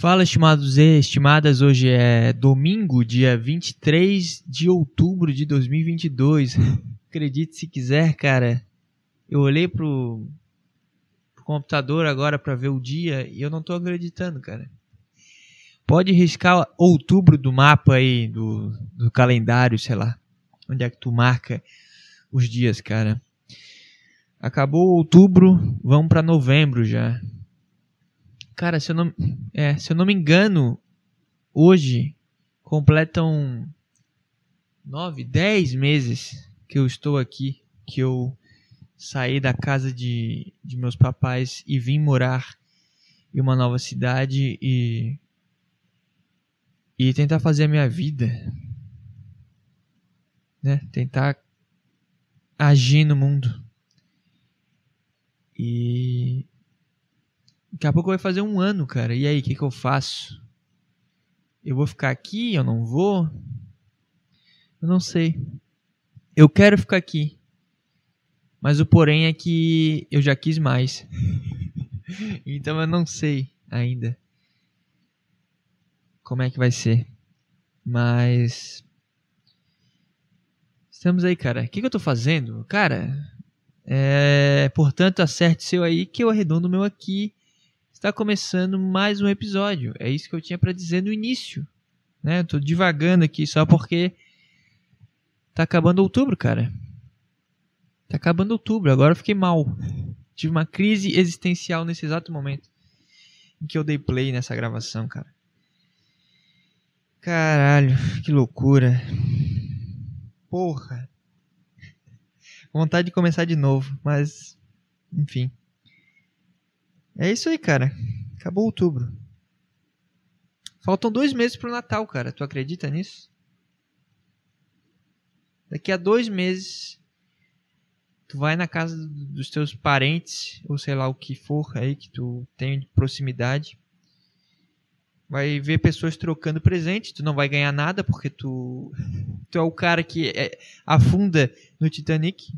Fala, estimados e estimadas. Hoje é domingo, dia 23 de outubro de 2022. Acredite se quiser, cara. Eu olhei pro, pro computador agora para ver o dia e eu não tô acreditando, cara. Pode riscar outubro do mapa aí, do, do calendário, sei lá. Onde é que tu marca os dias, cara. Acabou outubro, vamos para novembro já. Cara, se eu não, é, se eu não me engano, hoje completam nove, dez meses que eu estou aqui, que eu saí da casa de, de meus papais e vim morar em uma nova cidade e e tentar fazer a minha vida, né? Tentar agir no mundo. E Daqui a pouco vai fazer um ano, cara. E aí, o que, que eu faço? Eu vou ficar aqui? Eu não vou? Eu não sei. Eu quero ficar aqui. Mas o porém é que eu já quis mais. então eu não sei ainda como é que vai ser. Mas. Estamos aí, cara. O que, que eu tô fazendo? Cara, é. Portanto, acerte seu aí que eu arredondo o meu aqui Está começando mais um episódio. É isso que eu tinha para dizer no início. Né? Tô divagando aqui só porque tá acabando outubro, cara. Tá acabando outubro, agora eu fiquei mal. Tive uma crise existencial nesse exato momento em que eu dei play nessa gravação, cara. Caralho, que loucura. Porra. Vontade de começar de novo, mas enfim. É isso aí, cara. Acabou outubro. Faltam dois meses pro Natal, cara. Tu acredita nisso? Daqui a dois meses, tu vai na casa dos teus parentes, ou sei lá o que for aí que tu tem de proximidade. Vai ver pessoas trocando presente. Tu não vai ganhar nada porque tu, tu é o cara que é, afunda no Titanic.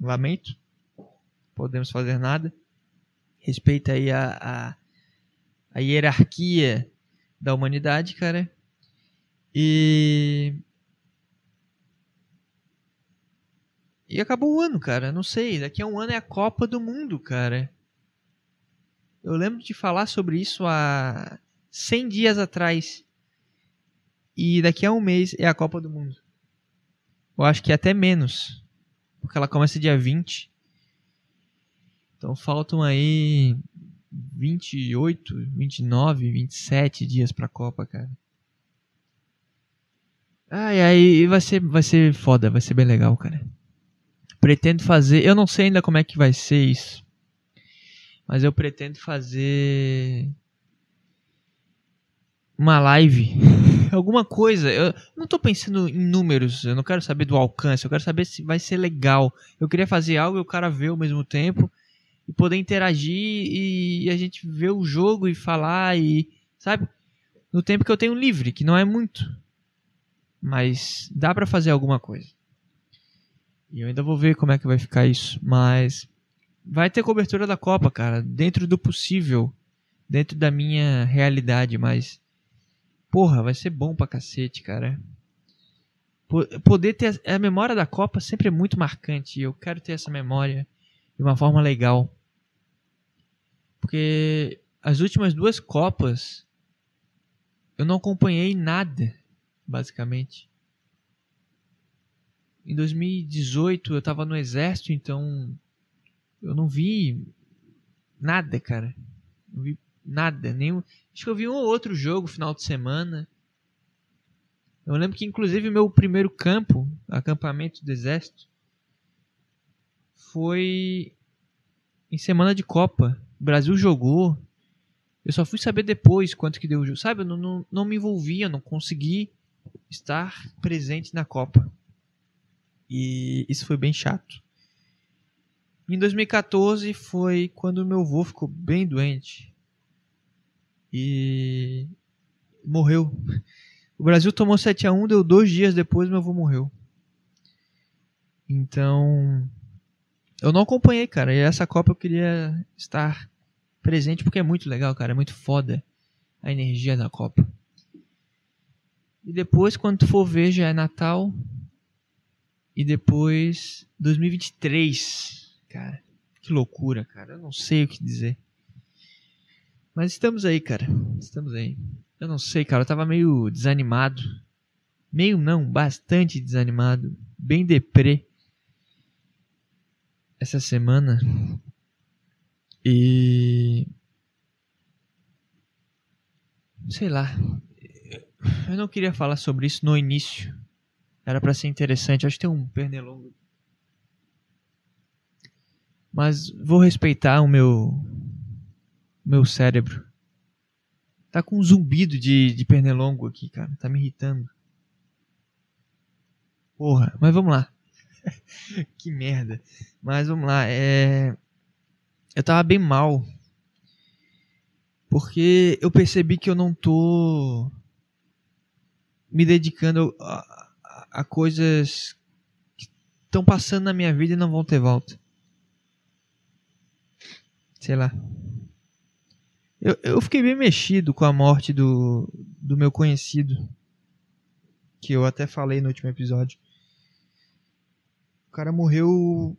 Lamento. Podemos fazer nada respeita aí a, a, a hierarquia da humanidade, cara. E. E acabou o ano, cara. Não sei. Daqui a um ano é a Copa do Mundo, cara. Eu lembro de falar sobre isso há 100 dias atrás. E daqui a um mês é a Copa do Mundo. Eu acho que é até menos. Porque ela começa dia 20. Então faltam aí 28, 29, 27 dias pra Copa, cara. Ai, ai, vai ser, vai ser foda, vai ser bem legal, cara. Pretendo fazer, eu não sei ainda como é que vai ser isso. Mas eu pretendo fazer uma live, alguma coisa. Eu não tô pensando em números, eu não quero saber do alcance, eu quero saber se vai ser legal. Eu queria fazer algo e o cara vê ao mesmo tempo e poder interagir e a gente ver o jogo e falar e sabe? No tempo que eu tenho livre que não é muito mas dá para fazer alguma coisa. E eu ainda vou ver como é que vai ficar isso mas vai ter cobertura da Copa cara dentro do possível dentro da minha realidade mas porra vai ser bom pra cacete cara. Poder ter a memória da Copa sempre é muito marcante e eu quero ter essa memória de uma forma legal porque as últimas duas Copas eu não acompanhei nada, basicamente. Em 2018 eu tava no exército, então eu não vi nada, cara. Não vi nada, nenhum. Acho que eu vi um ou outro jogo final de semana. Eu lembro que inclusive meu primeiro campo, acampamento do exército, foi em semana de Copa. O Brasil jogou. Eu só fui saber depois quanto que deu o jogo. Sabe, eu não, não, não me envolvia, não consegui estar presente na Copa. E isso foi bem chato. Em 2014 foi quando meu avô ficou bem doente. E morreu. O Brasil tomou 7 a 1 deu dois dias depois meu avô morreu. Então, eu não acompanhei, cara. E essa Copa eu queria estar presente porque é muito legal, cara. É muito foda. a energia da Copa. E depois, quando tu for ver, já é Natal. E depois 2023. Cara, que loucura, cara. Eu não sei o que dizer. Mas estamos aí, cara. Estamos aí. Eu não sei, cara. Eu tava meio desanimado. Meio não, bastante desanimado. Bem deprê. Essa semana. E. Sei lá. Eu não queria falar sobre isso no início. Era para ser interessante. Acho que tem um pernilongo. Mas vou respeitar o meu meu cérebro. Tá com um zumbido de, de pernilongo aqui, cara. Tá me irritando. Porra, mas vamos lá. que merda. Mas vamos lá. É... Eu tava bem mal. Porque eu percebi que eu não tô me dedicando a, a, a coisas que estão passando na minha vida e não vão ter volta. Sei lá. Eu, eu fiquei bem mexido com a morte do, do meu conhecido. Que eu até falei no último episódio. O cara morreu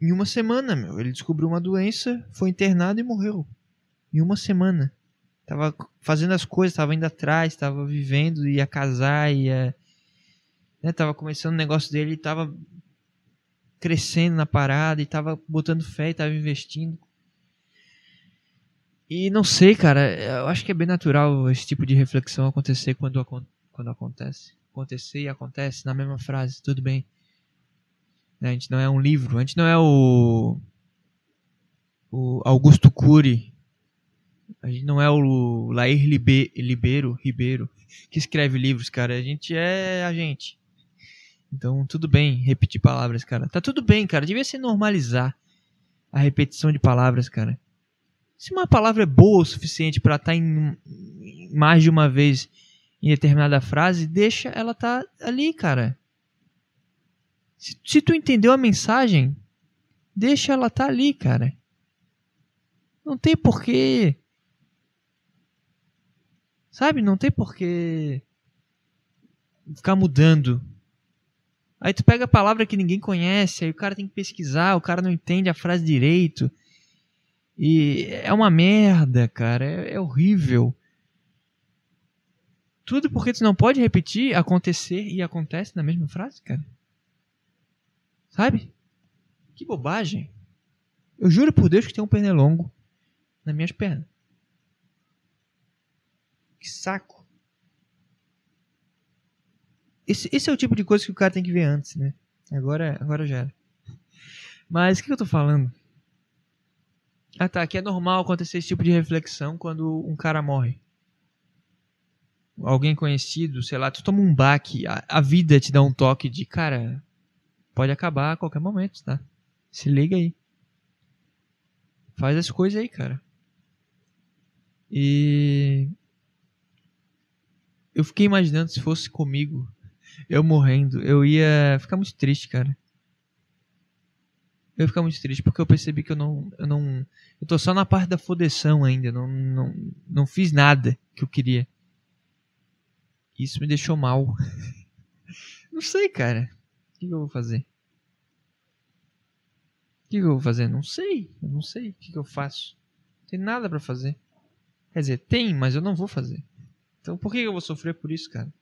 em uma semana, meu. Ele descobriu uma doença, foi internado e morreu. Em uma semana. Tava fazendo as coisas, tava indo atrás, tava vivendo, ia casar, ia. Né, tava começando o negócio dele, tava crescendo na parada e tava botando fé e tava investindo. E não sei, cara, eu acho que é bem natural esse tipo de reflexão acontecer quando, quando acontece. Acontecer e acontece na mesma frase, tudo bem. A gente não é um livro, a gente não é o, o Augusto Cury, a gente não é o Lair Libe, Libero, Ribeiro, que escreve livros, cara. A gente é a gente. Então, tudo bem repetir palavras, cara. Tá tudo bem, cara. Devia ser normalizar a repetição de palavras, cara. Se uma palavra é boa o suficiente para estar tá em mais de uma vez em determinada frase, deixa ela tá ali, cara. Se, se tu entendeu a mensagem, deixa ela tá ali, cara. Não tem porquê. Sabe? Não tem porquê ficar mudando. Aí tu pega a palavra que ninguém conhece, aí o cara tem que pesquisar, o cara não entende a frase direito. E é uma merda, cara. É, é horrível. Tudo porque tu não pode repetir, acontecer e acontece na mesma frase, cara. Sabe? Que bobagem. Eu juro por Deus que tem um pernilongo nas minhas pernas. Que saco. Esse, esse é o tipo de coisa que o cara tem que ver antes, né? Agora, agora já era. Mas o que eu tô falando? Ah tá, que é normal acontecer esse tipo de reflexão quando um cara morre. Alguém conhecido, sei lá, tu toma um baque, a, a vida te dá um toque de, cara, pode acabar a qualquer momento, tá? Se liga aí. Faz as coisas aí, cara. E. Eu fiquei imaginando se fosse comigo, eu morrendo, eu ia ficar muito triste, cara eu ia ficar muito triste porque eu percebi que eu não. Eu não. Eu tô só na parte da fodeção ainda. Não, não, não fiz nada que eu queria. Isso me deixou mal. não sei, cara. Que, que eu vou fazer? O que, que eu vou fazer? Não sei. Eu não sei. O que, que eu faço? Não tem nada para fazer. Quer dizer, tem, mas eu não vou fazer. Então por que eu vou sofrer por isso, cara?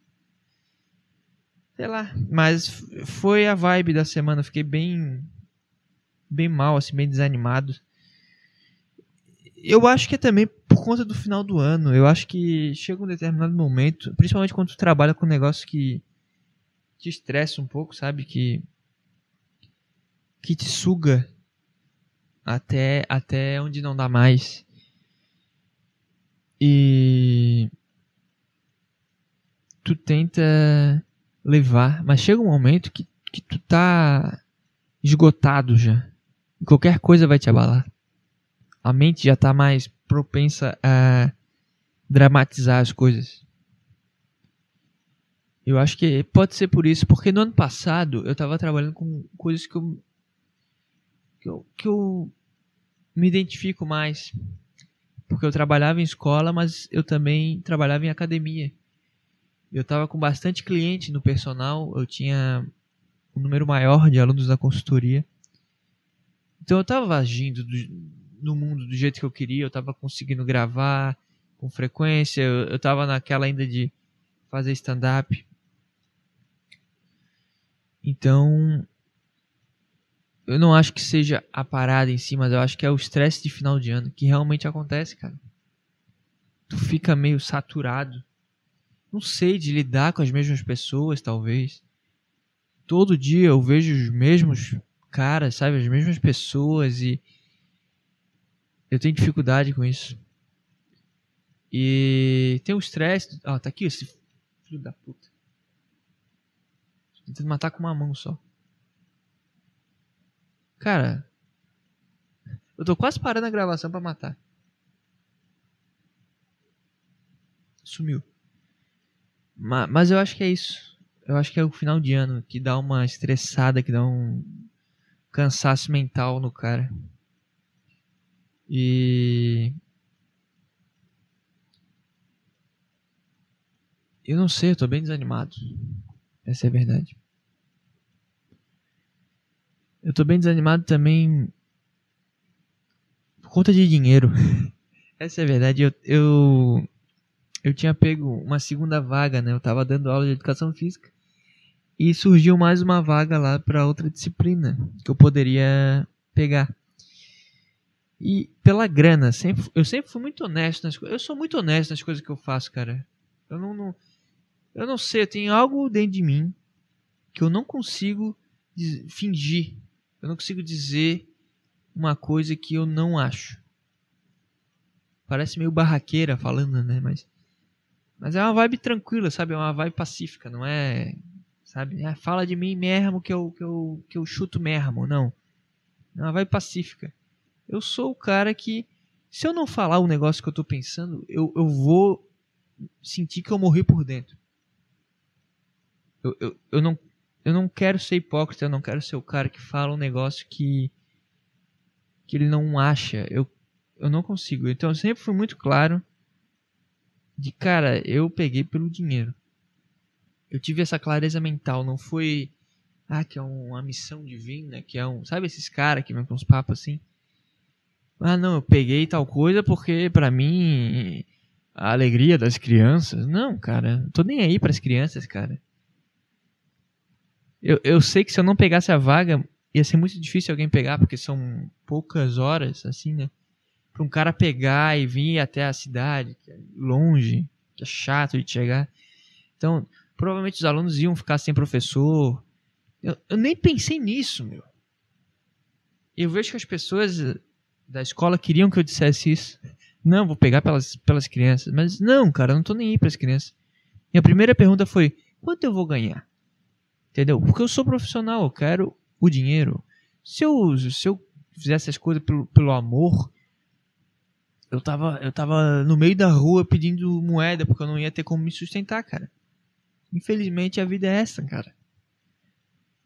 Sei lá. Mas foi a vibe da semana. Fiquei bem bem mal, assim, bem desanimado. Eu acho que é também por conta do final do ano. Eu acho que chega um determinado momento, principalmente quando tu trabalha com um negócio que te estressa um pouco, sabe? Que que te suga até até onde não dá mais. E tu tenta levar, mas chega um momento que, que tu tá esgotado já qualquer coisa vai te abalar. A mente já está mais propensa a dramatizar as coisas. Eu acho que pode ser por isso, porque no ano passado eu estava trabalhando com coisas que eu, que eu, que eu me identifico mais. Porque eu trabalhava em escola, mas eu também trabalhava em academia. Eu estava com bastante cliente no personal, eu tinha um número maior de alunos da consultoria. Então eu estava agindo do, no mundo do jeito que eu queria, eu estava conseguindo gravar com frequência, eu estava naquela ainda de fazer stand-up. Então, eu não acho que seja a parada em si, mas eu acho que é o estresse de final de ano que realmente acontece, cara. Tu fica meio saturado. Não sei, de lidar com as mesmas pessoas, talvez. Todo dia eu vejo os mesmos caras, sabe? As mesmas pessoas e. Eu tenho dificuldade com isso. E tem o estresse. Ah, tá aqui esse filho da puta. Tentando matar com uma mão só. Cara, eu tô quase parando a gravação para matar. Sumiu. Mas, mas eu acho que é isso. Eu acho que é o final de ano que dá uma estressada, que dá um cansaço mental no cara. E. Eu não sei, eu tô bem desanimado. Essa é a verdade. Eu tô bem desanimado também por conta de dinheiro. Essa é a verdade. Eu, eu, eu tinha pego uma segunda vaga, né? Eu tava dando aula de educação física e surgiu mais uma vaga lá para outra disciplina que eu poderia pegar. E pela grana, sempre, eu sempre fui muito honesto nas coisas. Eu sou muito honesto nas coisas que eu faço, cara. Eu não, não eu não sei, tem algo dentro de mim que eu não consigo fingir eu não consigo dizer uma coisa que eu não acho. Parece meio barraqueira falando, né? Mas, mas é uma vibe tranquila, sabe? É uma vibe pacífica, não é. Sabe? É, fala de mim mesmo que eu, que, eu, que eu chuto mesmo. Não. É uma vibe pacífica. Eu sou o cara que, se eu não falar o negócio que eu tô pensando, eu, eu vou sentir que eu morri por dentro. Eu, eu, eu, não, eu não quero ser hipócrita, eu não quero ser o cara que fala um negócio que que ele não acha. Eu eu não consigo. Então eu sempre fui muito claro de cara, eu peguei pelo dinheiro. Eu tive essa clareza mental, não foi ah, que é uma missão divina, que é um, sabe esses caras que vêm com uns papos assim? Ah, não, eu peguei tal coisa porque para mim a alegria das crianças. Não, cara, tô nem aí para as crianças, cara. Eu, eu sei que se eu não pegasse a vaga, ia ser muito difícil alguém pegar, porque são poucas horas, assim, né? Pra um cara pegar e vir até a cidade, que é longe, que é chato de chegar. Então, provavelmente os alunos iam ficar sem professor. Eu, eu nem pensei nisso, meu. Eu vejo que as pessoas da escola queriam que eu dissesse isso. Não, vou pegar pelas, pelas crianças. Mas não, cara, eu não tô nem aí pras crianças. Minha primeira pergunta foi: quanto eu vou ganhar? Entendeu? Porque eu sou profissional, eu quero o dinheiro. Se eu, se eu fizesse as coisas pelo, pelo amor, eu tava, eu tava no meio da rua pedindo moeda porque eu não ia ter como me sustentar, cara. Infelizmente a vida é essa, cara.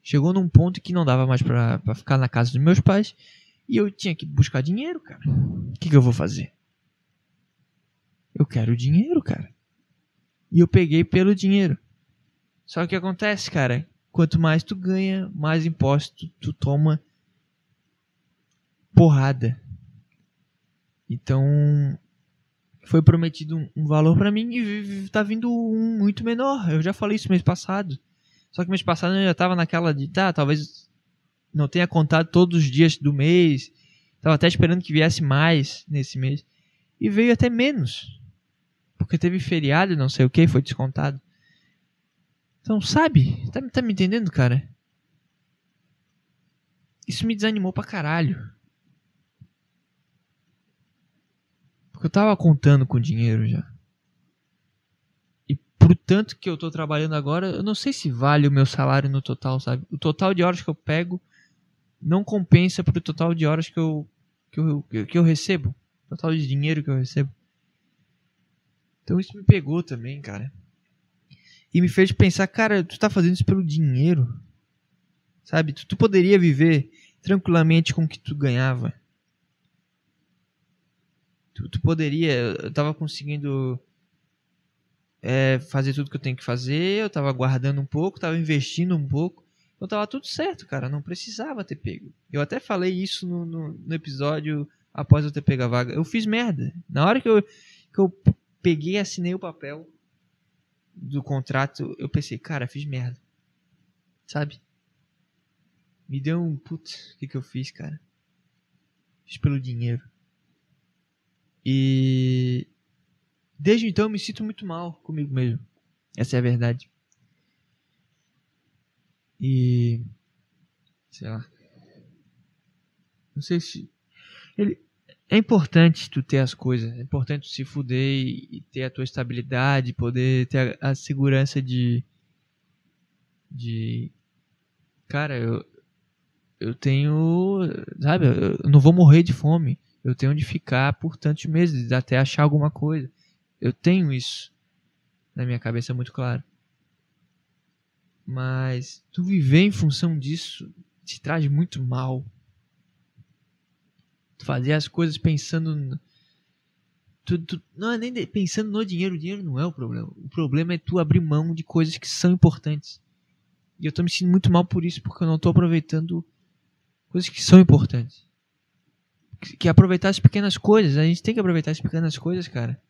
Chegou num ponto que não dava mais pra, pra ficar na casa dos meus pais e eu tinha que buscar dinheiro, cara. O que, que eu vou fazer? Eu quero dinheiro, cara. E eu peguei pelo dinheiro. Só que o que acontece, cara? Quanto mais tu ganha, mais imposto tu toma porrada. Então, foi prometido um, valor para mim e tá vindo um muito menor. Eu já falei isso mês passado. Só que mês passado eu já tava naquela de, tá, talvez não tenha contado todos os dias do mês. Tava até esperando que viesse mais nesse mês. E veio até menos. Porque teve feriado não sei o que, foi descontado. Então, sabe? Tá, tá me entendendo, cara? Isso me desanimou pra caralho. Porque eu tava contando com dinheiro já. E pro tanto que eu tô trabalhando agora, eu não sei se vale o meu salário no total, sabe? O total de horas que eu pego não compensa pro total de horas que eu, que eu, que eu recebo. Total de dinheiro que eu recebo. Então isso me pegou também, cara. E me fez pensar, cara, tu tá fazendo isso pelo dinheiro. Sabe? Tu, tu poderia viver tranquilamente com o que tu ganhava. Tu, tu poderia. Eu tava conseguindo é, fazer tudo que eu tenho que fazer, eu tava guardando um pouco, tava investindo um pouco. Então tava tudo certo, cara. Não precisava ter pego. Eu até falei isso no, no, no episódio após eu ter pego a vaga. Eu fiz merda. Na hora que eu, que eu peguei e assinei o papel do contrato, eu pensei, cara, fiz merda. Sabe? Me deu um. Putz, o que, que eu fiz, cara? Fiz pelo dinheiro. E. Desde então eu me sinto muito mal comigo mesmo. Essa é a verdade. E. Sei lá. Não sei se. Ele, é importante tu ter as coisas. É importante tu se fuder e, ter a tua estabilidade, poder ter a, a segurança de. De. Cara, eu, eu tenho, sabe, eu não vou morrer de fome. Eu tenho de ficar por tantos meses até achar alguma coisa. Eu tenho isso na minha cabeça muito claro. Mas tu viver em função disso te traz muito mal. Fazer as coisas pensando tu, tu, não é nem de, pensando no dinheiro, o dinheiro não é o problema. O problema é tu abrir mão de coisas que são importantes. E eu tô me sentindo muito mal por isso, porque eu não tô aproveitando coisas que são importantes. Que, que aproveitar as pequenas coisas. A gente tem que aproveitar as pequenas coisas, cara.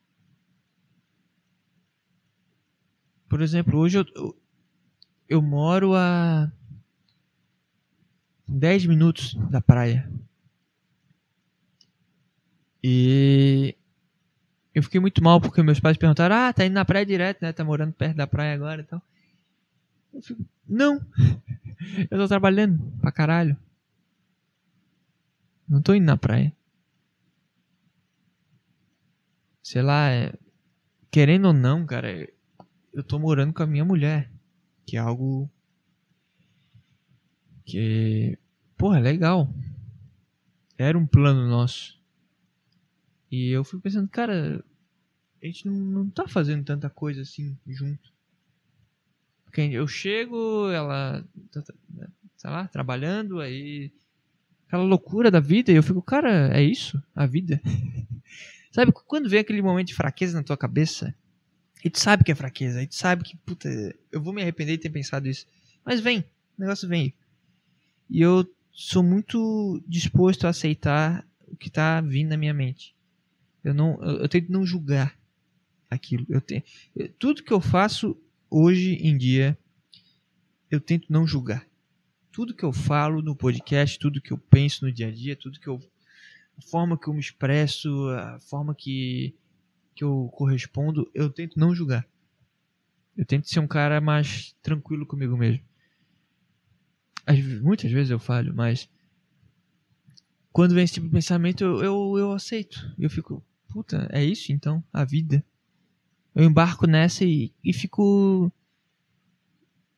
Por exemplo, hoje eu, eu, eu moro a 10 minutos da praia. E eu fiquei muito mal porque meus pais perguntaram: Ah, tá indo na praia direto, né? Tá morando perto da praia agora e tal. Eu fico: Não, eu tô trabalhando pra caralho. Não tô indo na praia. Sei lá, é... querendo ou não, cara, eu tô morando com a minha mulher. Que é algo. Que. Porra, é legal. Era um plano nosso. E eu fui pensando, cara, a gente não, não tá fazendo tanta coisa assim junto. Porque eu chego, ela tá, tá sei lá, trabalhando, aí aquela loucura da vida, e eu fico, cara, é isso? A vida? sabe, quando vem aquele momento de fraqueza na tua cabeça, e tu sabe que é fraqueza, e tu sabe que, puta, eu vou me arrepender de ter pensado isso. Mas vem, o negócio vem. E eu sou muito disposto a aceitar o que tá vindo na minha mente. Eu não, eu, eu tento não julgar aquilo. Eu tenho, tudo que eu faço hoje em dia, eu tento não julgar tudo que eu falo no podcast, tudo que eu penso no dia a dia, tudo que eu a forma que eu me expresso, a forma que que eu correspondo, eu tento não julgar. Eu tento ser um cara mais tranquilo comigo mesmo. Muitas vezes eu falho, mas quando vem esse tipo de pensamento, eu, eu, eu aceito. Eu fico, puta, é isso então? A vida. Eu embarco nessa e, e fico.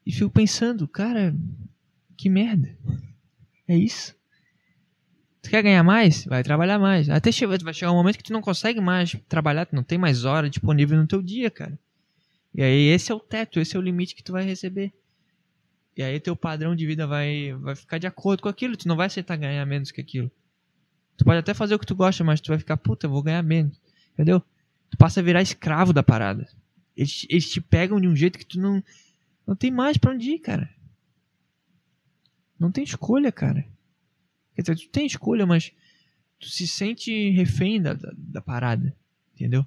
E fico pensando, cara, que merda. É isso. Tu quer ganhar mais? Vai trabalhar mais. Até che vai chegar um momento que tu não consegue mais trabalhar, tu não tem mais hora disponível no teu dia, cara. E aí esse é o teto, esse é o limite que tu vai receber. E aí teu padrão de vida vai, vai ficar de acordo com aquilo, tu não vai aceitar ganhar menos que aquilo. Tu pode até fazer o que tu gosta, mas tu vai ficar, puta, eu vou ganhar menos. Entendeu? Tu passa a virar escravo da parada. Eles, eles te pegam de um jeito que tu não, não tem mais pra onde ir, cara. Não tem escolha, cara. Quer dizer, tu tem escolha, mas tu se sente refém da, da, da parada. Entendeu?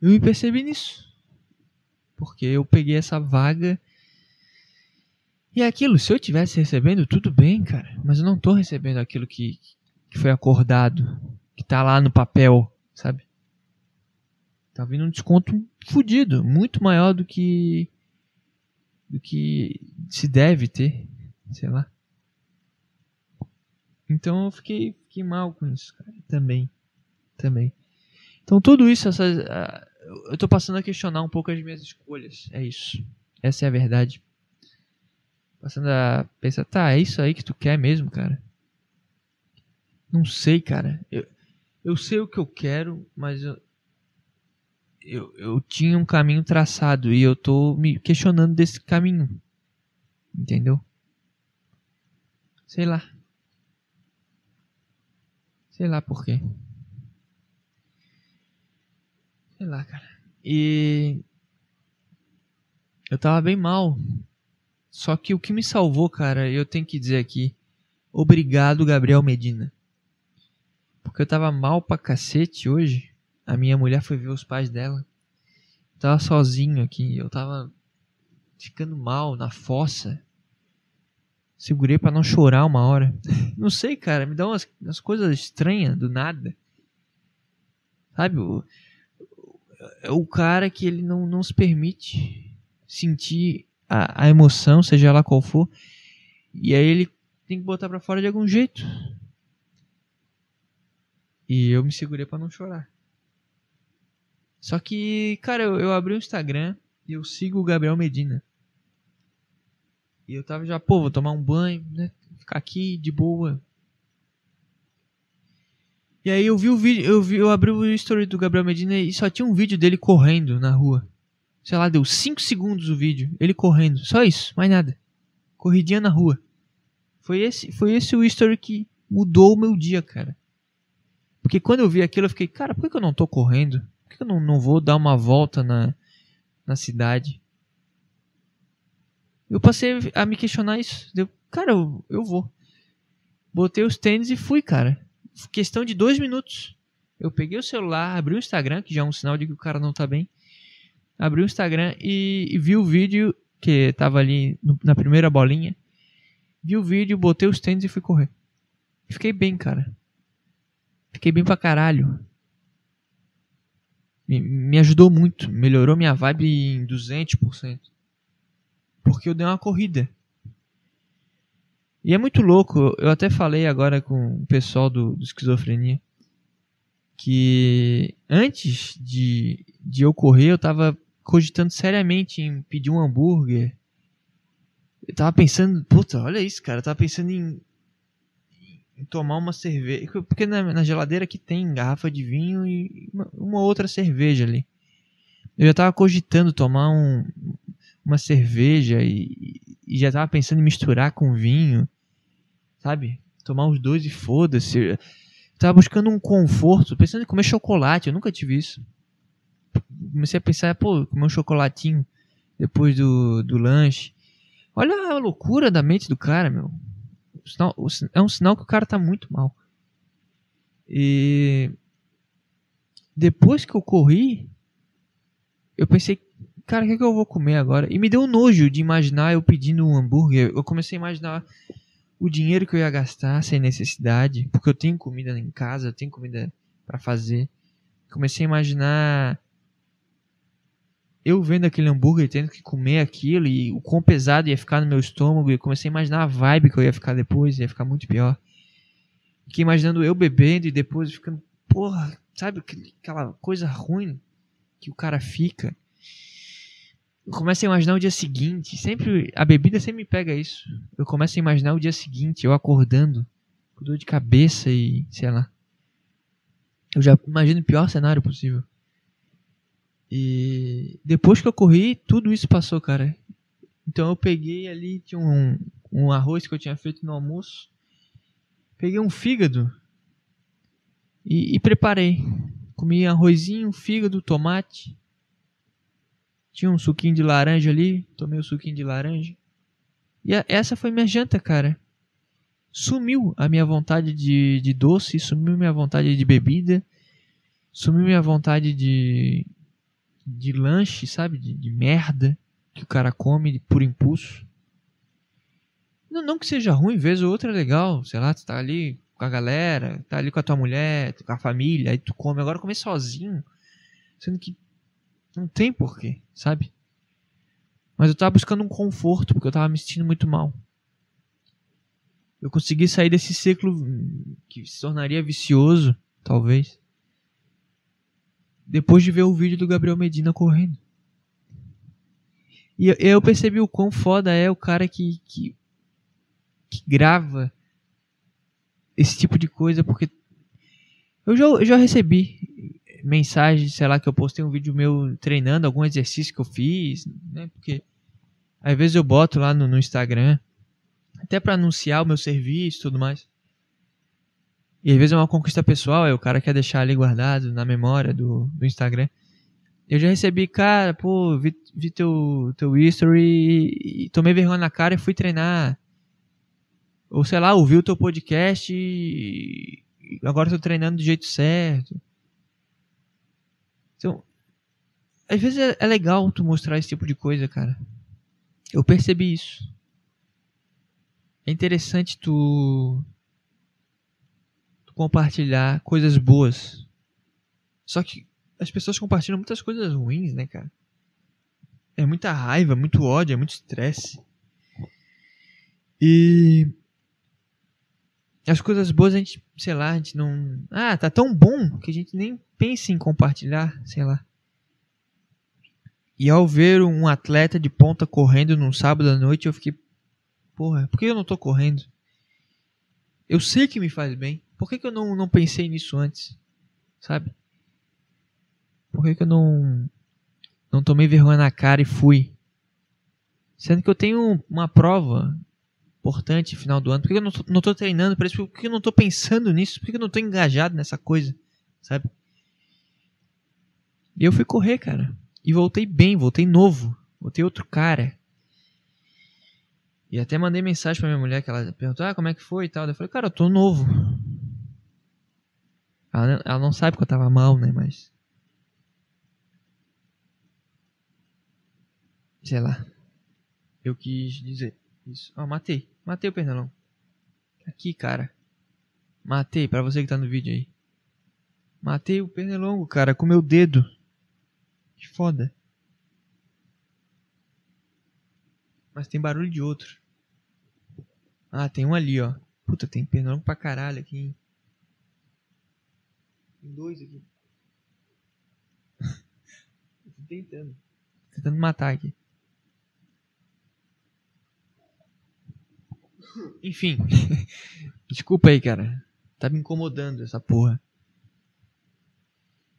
Eu me percebi nisso. Porque eu peguei essa vaga. E é aquilo, se eu tivesse recebendo, tudo bem, cara. Mas eu não tô recebendo aquilo que, que foi acordado. Que tá lá no papel, sabe? Tá vindo um desconto fudido. Muito maior do que do que se deve ter, sei lá. Então eu fiquei, fiquei mal com isso, cara, também, também. Então tudo isso, essa, uh, eu tô passando a questionar um pouco as minhas escolhas, é isso. Essa é a verdade. Passando a pensar, tá, é isso aí que tu quer mesmo, cara? Não sei, cara. Eu, eu sei o que eu quero, mas eu, eu, eu tinha um caminho traçado e eu tô me questionando desse caminho. Entendeu? Sei lá. Sei lá por quê. Sei lá, cara. E. Eu tava bem mal. Só que o que me salvou, cara, eu tenho que dizer aqui. Obrigado, Gabriel Medina. Porque eu tava mal pra cacete hoje. A minha mulher foi ver os pais dela. Eu tava sozinho aqui. Eu tava ficando mal na fossa. Segurei para não chorar uma hora. Não sei, cara. Me dá umas, umas coisas estranhas do nada. Sabe? O, o cara que ele não, não se permite sentir a, a emoção, seja lá qual for. E aí ele tem que botar para fora de algum jeito. E eu me segurei para não chorar. Só que, cara, eu, eu abri o Instagram e eu sigo o Gabriel Medina. E eu tava já, pô, vou tomar um banho, né? Ficar aqui de boa. E aí eu vi o vídeo, eu, vi, eu abri o story do Gabriel Medina e só tinha um vídeo dele correndo na rua. Sei lá, deu 5 segundos o vídeo, ele correndo. Só isso, mais nada. Corridinha na rua. Foi esse, foi esse o story que mudou o meu dia, cara. Porque quando eu vi aquilo, eu fiquei, cara, por que eu não tô correndo? Por que eu não, não vou dar uma volta na, na cidade? Eu passei a me questionar isso. Deu, cara, eu, eu vou. Botei os tênis e fui, cara. Questão de dois minutos. Eu peguei o celular, abri o Instagram, que já é um sinal de que o cara não tá bem. Abri o Instagram e, e vi o vídeo que tava ali no, na primeira bolinha. Vi o vídeo, botei os tênis e fui correr. Fiquei bem, cara. Fiquei bem pra caralho. Me, me ajudou muito. Melhorou minha vibe em 200% porque eu dei uma corrida. E é muito louco, eu até falei agora com o pessoal do, do esquizofrenia que antes de, de eu correr eu tava cogitando seriamente em pedir um hambúrguer. Eu tava pensando, puta, olha isso, cara, eu tava pensando em, em tomar uma cerveja, porque na, na, geladeira aqui tem garrafa de vinho e uma, uma outra cerveja ali. Eu já tava cogitando tomar um, uma cerveja e, e já tava pensando em misturar com vinho, sabe? Tomar os dois e foda-se. Tava buscando um conforto, pensando em comer chocolate, eu nunca tive isso. Comecei a pensar, pô, comer um chocolatinho depois do, do lanche. Olha a loucura da mente do cara, meu. é um sinal que o cara tá muito mal. E depois que eu corri, eu pensei, cara, o que, é que eu vou comer agora? E me deu um nojo de imaginar eu pedindo um hambúrguer. Eu comecei a imaginar o dinheiro que eu ia gastar sem necessidade, porque eu tenho comida em casa, eu tenho comida para fazer. Comecei a imaginar eu vendo aquele hambúrguer tendo que comer aquilo e o quão pesado ia ficar no meu estômago. E comecei a imaginar a vibe que eu ia ficar depois, ia ficar muito pior. Fiquei imaginando eu bebendo e depois ficando, porra, sabe aquela coisa ruim que o cara fica eu começo a imaginar o dia seguinte. Sempre. A bebida sempre me pega isso. Eu começo a imaginar o dia seguinte, eu acordando, com dor de cabeça e. sei lá. Eu já imagino o pior cenário possível. E depois que eu corri, tudo isso passou, cara. Então eu peguei ali, tinha um, um arroz que eu tinha feito no almoço. Peguei um fígado e, e preparei. Comi arrozinho, fígado, tomate tinha um suquinho de laranja ali, tomei o um suquinho de laranja. E a, essa foi minha janta, cara. Sumiu a minha vontade de, de doce, sumiu minha vontade de bebida, sumiu minha vontade de, de lanche, sabe? De, de merda que o cara come por impulso. Não, não que seja ruim, vez ou outra é legal, sei lá, tu tá ali com a galera, tá ali com a tua mulher, com a família, aí tu come. Agora comer sozinho, sendo que não tem porquê, sabe? Mas eu tava buscando um conforto, porque eu tava me sentindo muito mal. Eu consegui sair desse ciclo que se tornaria vicioso, talvez. Depois de ver o vídeo do Gabriel Medina correndo. E eu percebi o quão foda é o cara que, que, que grava esse tipo de coisa, porque eu já, eu já recebi mensagem, sei lá, que eu postei um vídeo meu treinando algum exercício que eu fiz, né? Porque às vezes eu boto lá no, no Instagram, até para anunciar o meu serviço e tudo mais. E às vezes é uma conquista pessoal, é o cara quer deixar ali guardado na memória do, do Instagram. eu já recebi, cara, pô, vi, vi teu, teu history e tomei vergonha na cara e fui treinar. Ou sei lá, ouvi o teu podcast e agora tô treinando do jeito certo. Então, às vezes é, é legal tu mostrar esse tipo de coisa, cara. Eu percebi isso. É interessante tu compartilhar coisas boas. Só que as pessoas compartilham muitas coisas ruins, né, cara? É muita raiva, muito ódio, é muito estresse. E as coisas boas a gente, sei lá, a gente não. Ah, tá tão bom que a gente nem pensa em compartilhar, sei lá. E ao ver um atleta de ponta correndo num sábado à noite, eu fiquei, porra, por que eu não tô correndo? Eu sei que me faz bem. Por que, que eu não, não pensei nisso antes? Sabe? Por que, que eu não, não tomei vergonha na cara e fui? Sendo que eu tenho uma prova importante no final do ano. Por que eu não tô, não treinando para isso? Por que eu não tô pensando nisso? Por que eu não tô engajado nessa coisa? Sabe? E eu fui correr, cara. E voltei bem, voltei novo. Voltei outro cara. E até mandei mensagem pra minha mulher que ela perguntou: ah, como é que foi e tal. Eu falei, cara, eu tô novo. Ela, ela não sabe que eu tava mal, né? Mas sei lá. Eu quis dizer isso. Ó, oh, matei. Matei o pernilongo. Aqui, cara. Matei, pra você que tá no vídeo aí. Matei o pernilongo, cara, com meu dedo. Que foda. Mas tem barulho de outro. Ah, tem um ali, ó. Puta, tem pernilongo pra caralho aqui, hein. Tem dois aqui. Tô tentando. Tentando matar aqui. Enfim. Desculpa aí, cara. Tá me incomodando essa porra.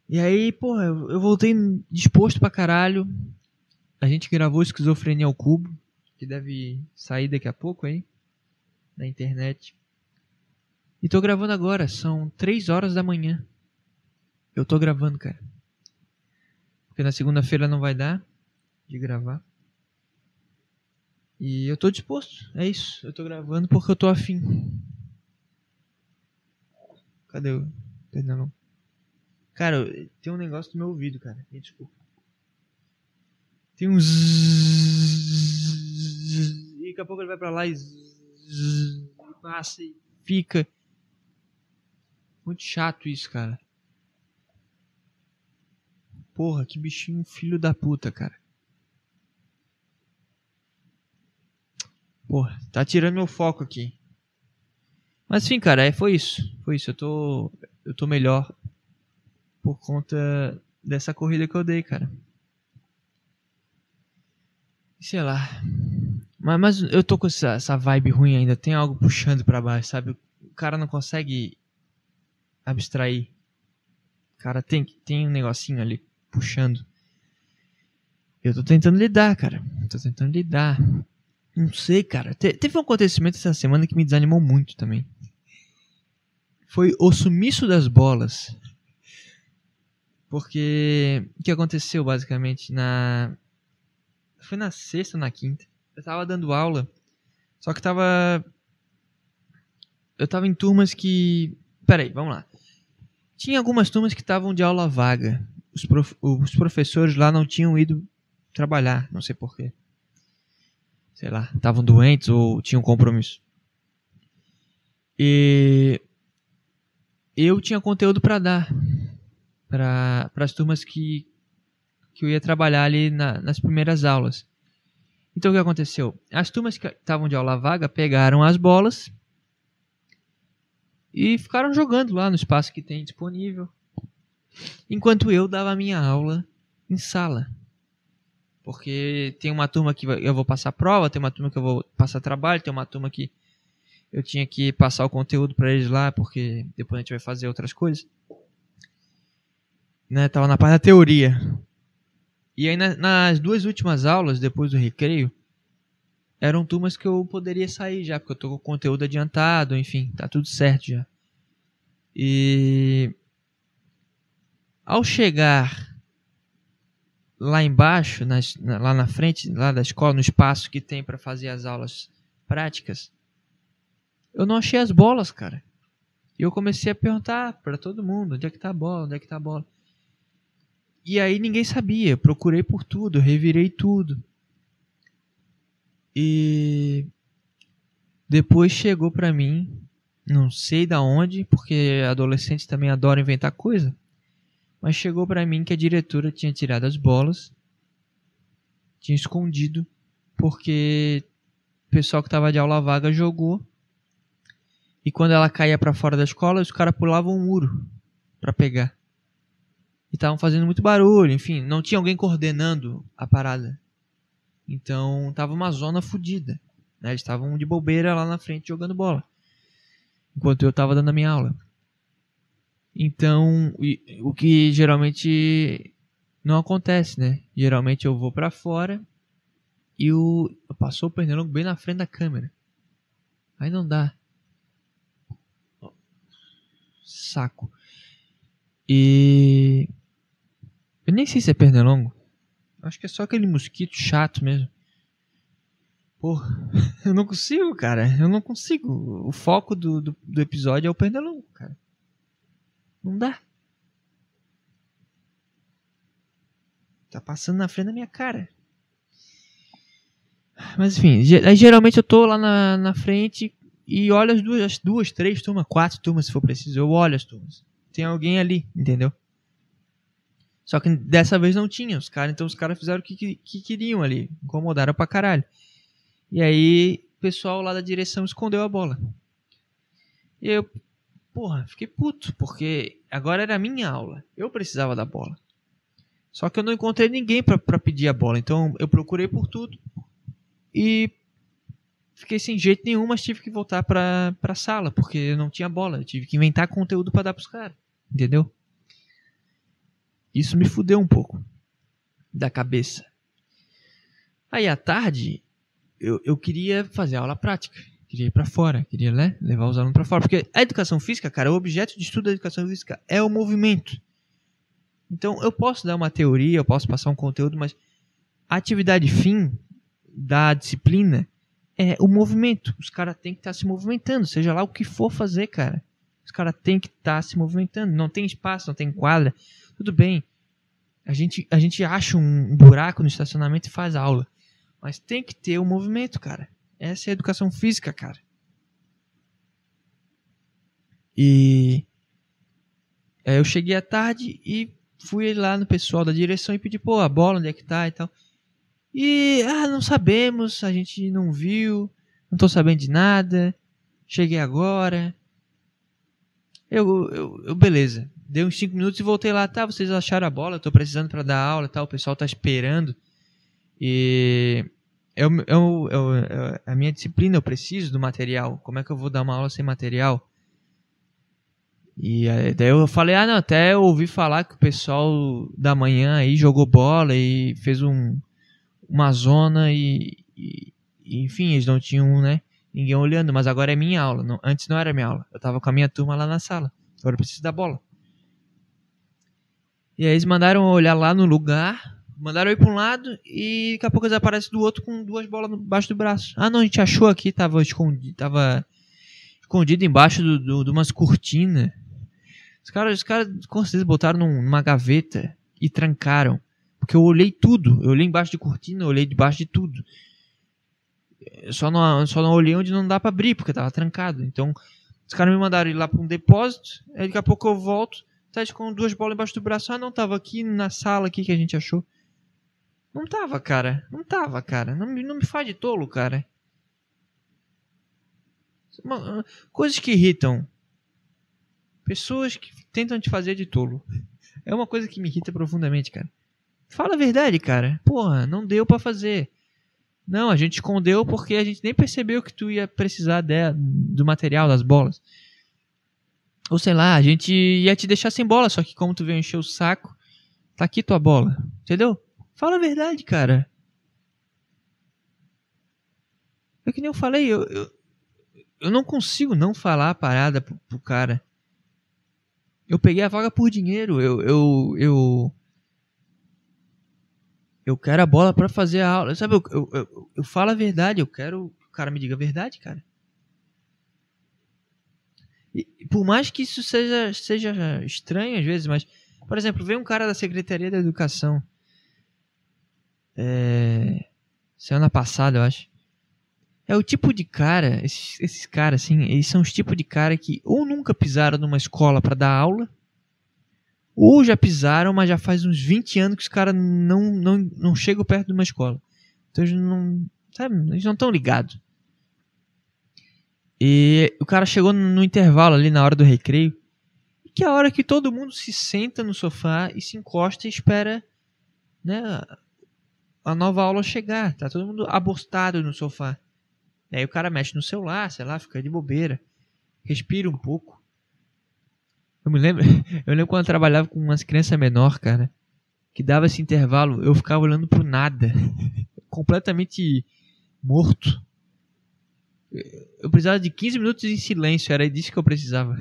E aí, porra, eu voltei disposto pra caralho. A gente gravou Esquizofrenia ao Cubo, que deve sair daqui a pouco aí, na internet. E tô gravando agora, são 3 horas da manhã. Eu tô gravando, cara. Porque na segunda-feira não vai dar de gravar. E eu tô disposto, é isso. Eu tô gravando porque eu tô afim. Cadê o. Perdão. Cara, tem um negócio no meu ouvido, cara. Me desculpa. Tem um E daqui a pouco ele vai pra lá e, e passa e fica. Muito chato isso, cara. Porra, que bichinho filho da puta, cara. Porra, tá tirando meu foco aqui. Mas enfim, cara, é, foi isso. Foi isso. Eu tô, eu tô melhor por conta dessa corrida que eu dei, cara. Sei lá. Mas, mas eu tô com essa, essa vibe ruim ainda. Tem algo puxando para baixo, sabe? O cara não consegue abstrair. Cara tem, tem um negocinho ali puxando. Eu tô tentando lidar, cara. tô tentando lidar. Não sei, cara. Te, teve um acontecimento essa semana que me desanimou muito também. Foi o sumiço das bolas. Porque o que aconteceu basicamente na foi na sexta, na quinta. Eu tava dando aula, só que tava eu tava em turmas que, peraí, vamos lá. Tinha algumas turmas que estavam de aula vaga. Os, prof... os professores lá não tinham ido trabalhar, não sei porquê sei lá, estavam doentes ou tinham compromisso. E eu tinha conteúdo para dar para as turmas que, que eu ia trabalhar ali na, nas primeiras aulas. Então o que aconteceu? As turmas que estavam de aula vaga pegaram as bolas e ficaram jogando lá no espaço que tem disponível, enquanto eu dava a minha aula em sala. Porque tem uma turma que eu vou passar prova, tem uma turma que eu vou passar trabalho, tem uma turma que eu tinha que passar o conteúdo para eles lá, porque depois a gente vai fazer outras coisas. Né, tava na parte da teoria. E aí na, nas duas últimas aulas, depois do recreio, eram turmas que eu poderia sair já, porque eu tô com o conteúdo adiantado, enfim, tá tudo certo já. E ao chegar lá embaixo, nas, na, lá na frente, lá da escola, no espaço que tem para fazer as aulas práticas, eu não achei as bolas, cara. E eu comecei a perguntar para todo mundo, onde é que tá a bola, onde é que tá a bola. E aí ninguém sabia, procurei por tudo, revirei tudo. E depois chegou para mim, não sei da onde, porque adolescentes também adoram inventar coisa mas chegou para mim que a diretora tinha tirado as bolas, tinha escondido, porque o pessoal que estava de aula vaga jogou. E quando ela caía para fora da escola, os caras pulavam um muro para pegar. E estavam fazendo muito barulho, enfim, não tinha alguém coordenando a parada. Então tava uma zona fodida. Né? Eles estavam de bobeira lá na frente jogando bola. Enquanto eu tava dando a minha aula. Então, o que geralmente não acontece, né? Geralmente eu vou para fora e o passou o pernilongo bem na frente da câmera. Aí não dá. Saco. E eu nem sei se é pernilongo. Acho que é só aquele mosquito chato mesmo. Porra, eu não consigo, cara. Eu não consigo. O foco do, do, do episódio é o pernilongo, cara. Não dá. Tá passando na frente da minha cara. Mas enfim, geralmente eu tô lá na, na frente e olho as duas, as duas, três turmas, quatro turmas se for preciso. Eu olho as turmas. Tem alguém ali, entendeu? Só que dessa vez não tinha os caras, então os caras fizeram o que, que, que, queriam ali. Incomodaram pra caralho. E aí o pessoal lá da direção escondeu a bola. E eu, porra, fiquei puto, porque agora era a minha aula. Eu precisava da bola. Só que eu não encontrei ninguém para pedir a bola. Então eu procurei por tudo. E fiquei sem jeito nenhum, mas tive que voltar pra, pra sala, porque eu não tinha bola. Eu tive que inventar conteúdo para dar pros caras. Entendeu? Isso me fudeu um pouco. Da cabeça. Aí à tarde, eu, eu queria fazer aula prática queria ir para fora, queria né, levar os alunos para fora. Porque a educação física, cara, o objeto de estudo da educação física é o movimento. Então eu posso dar uma teoria, eu posso passar um conteúdo, mas a atividade fim da disciplina é o movimento. Os caras têm que estar tá se movimentando, seja lá o que for fazer, cara. Os caras têm que estar tá se movimentando. Não tem espaço, não tem quadra. Tudo bem. A gente, a gente acha um buraco no estacionamento e faz aula. Mas tem que ter o movimento, cara. Essa é a educação física, cara. E é, eu cheguei à tarde e fui lá no pessoal da direção e pedi, pô, a bola, onde é que tá e tal. E, ah, não sabemos, a gente não viu, não tô sabendo de nada, cheguei agora. Eu, eu, eu beleza. Dei uns 5 minutos e voltei lá, tá, vocês acharam a bola, eu tô precisando para dar aula e tal, o pessoal tá esperando. E eu, eu, eu, a minha disciplina, eu preciso do material. Como é que eu vou dar uma aula sem material? E aí, daí eu falei, ah, não, até eu ouvi falar que o pessoal da manhã aí jogou bola e fez um, uma zona e, e, enfim, eles não tinham, né, ninguém olhando, mas agora é minha aula. Não, antes não era minha aula. Eu tava com a minha turma lá na sala. Agora eu preciso da bola. E aí eles mandaram olhar lá no lugar Mandaram ir para um lado e daqui a pouco eles aparecem do outro com duas bolas embaixo do braço. Ah, não, a gente achou aqui, tava escondido, tava escondido embaixo de do, do, umas cortinas. Os caras, os caras com certeza botaram num, numa gaveta e trancaram. Porque eu olhei tudo. Eu olhei embaixo de cortina, eu olhei debaixo de tudo. Só não, só não olhei onde não dá para abrir, porque tava trancado. Então, os caras me mandaram ir lá para um depósito. Aí daqui a pouco eu volto. Tá com duas bolas embaixo do braço. Ah, não, tava aqui na sala aqui que a gente achou. Não tava, cara. Não tava, cara. Não, não me faz de tolo, cara. Coisas que irritam. Pessoas que tentam te fazer de tolo. É uma coisa que me irrita profundamente, cara. Fala a verdade, cara. Porra, não deu para fazer. Não, a gente escondeu porque a gente nem percebeu que tu ia precisar de, do material, das bolas. Ou sei lá, a gente ia te deixar sem bola, só que como tu veio encher o saco, tá aqui tua bola. Entendeu? Fala a verdade, cara. É que nem eu falei, eu, eu, eu não consigo não falar a parada pro, pro, cara. Eu peguei a vaga por dinheiro, eu, eu, eu, Eu quero a bola para fazer a aula. Sabe, eu, eu, eu, eu falo a verdade, eu quero que o cara me diga a verdade, cara. E, por mais que isso seja, seja estranho às vezes, mas, por exemplo, vem um cara da Secretaria da Educação. É, semana passada, eu acho. É o tipo de cara, esses, esses caras, assim, eles são os tipos de cara que ou nunca pisaram numa escola para dar aula, ou já pisaram, mas já faz uns 20 anos que os caras não, não, não chegam perto de uma escola. Então eles não, sabe, eles não estão ligados. E o cara chegou no intervalo ali na hora do recreio, que é a hora que todo mundo se senta no sofá e se encosta e espera, né, a nova aula chegar. Tá todo mundo abostado no sofá. Aí o cara mexe no celular, sei lá, fica de bobeira, respira um pouco. Eu me lembro, eu lembro quando eu trabalhava com umas crianças menor, cara, que dava esse intervalo, eu ficava olhando pro nada, completamente morto. Eu precisava de 15 minutos em silêncio, era disso que eu precisava.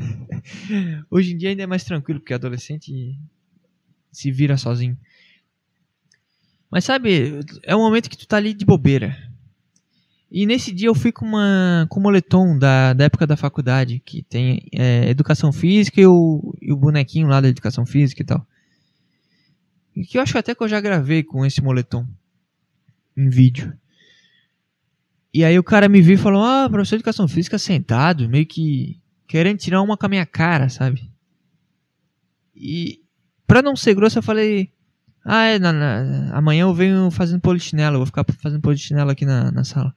Hoje em dia ainda é mais tranquilo, porque adolescente se vira sozinho. Mas sabe, é um momento que tu tá ali de bobeira. E nesse dia eu fui com uma com moletom da, da época da faculdade, que tem é, educação física e o, e o bonequinho lá da educação física e tal. E que eu acho até que eu já gravei com esse moletom em vídeo. E aí o cara me viu e falou: Ah, professor de educação física sentado, meio que querendo tirar uma com a minha cara, sabe? E pra não ser grosso, eu falei: Ah, é, na, na, amanhã eu venho fazendo polichinelo, vou ficar fazendo polichinelo aqui na, na sala.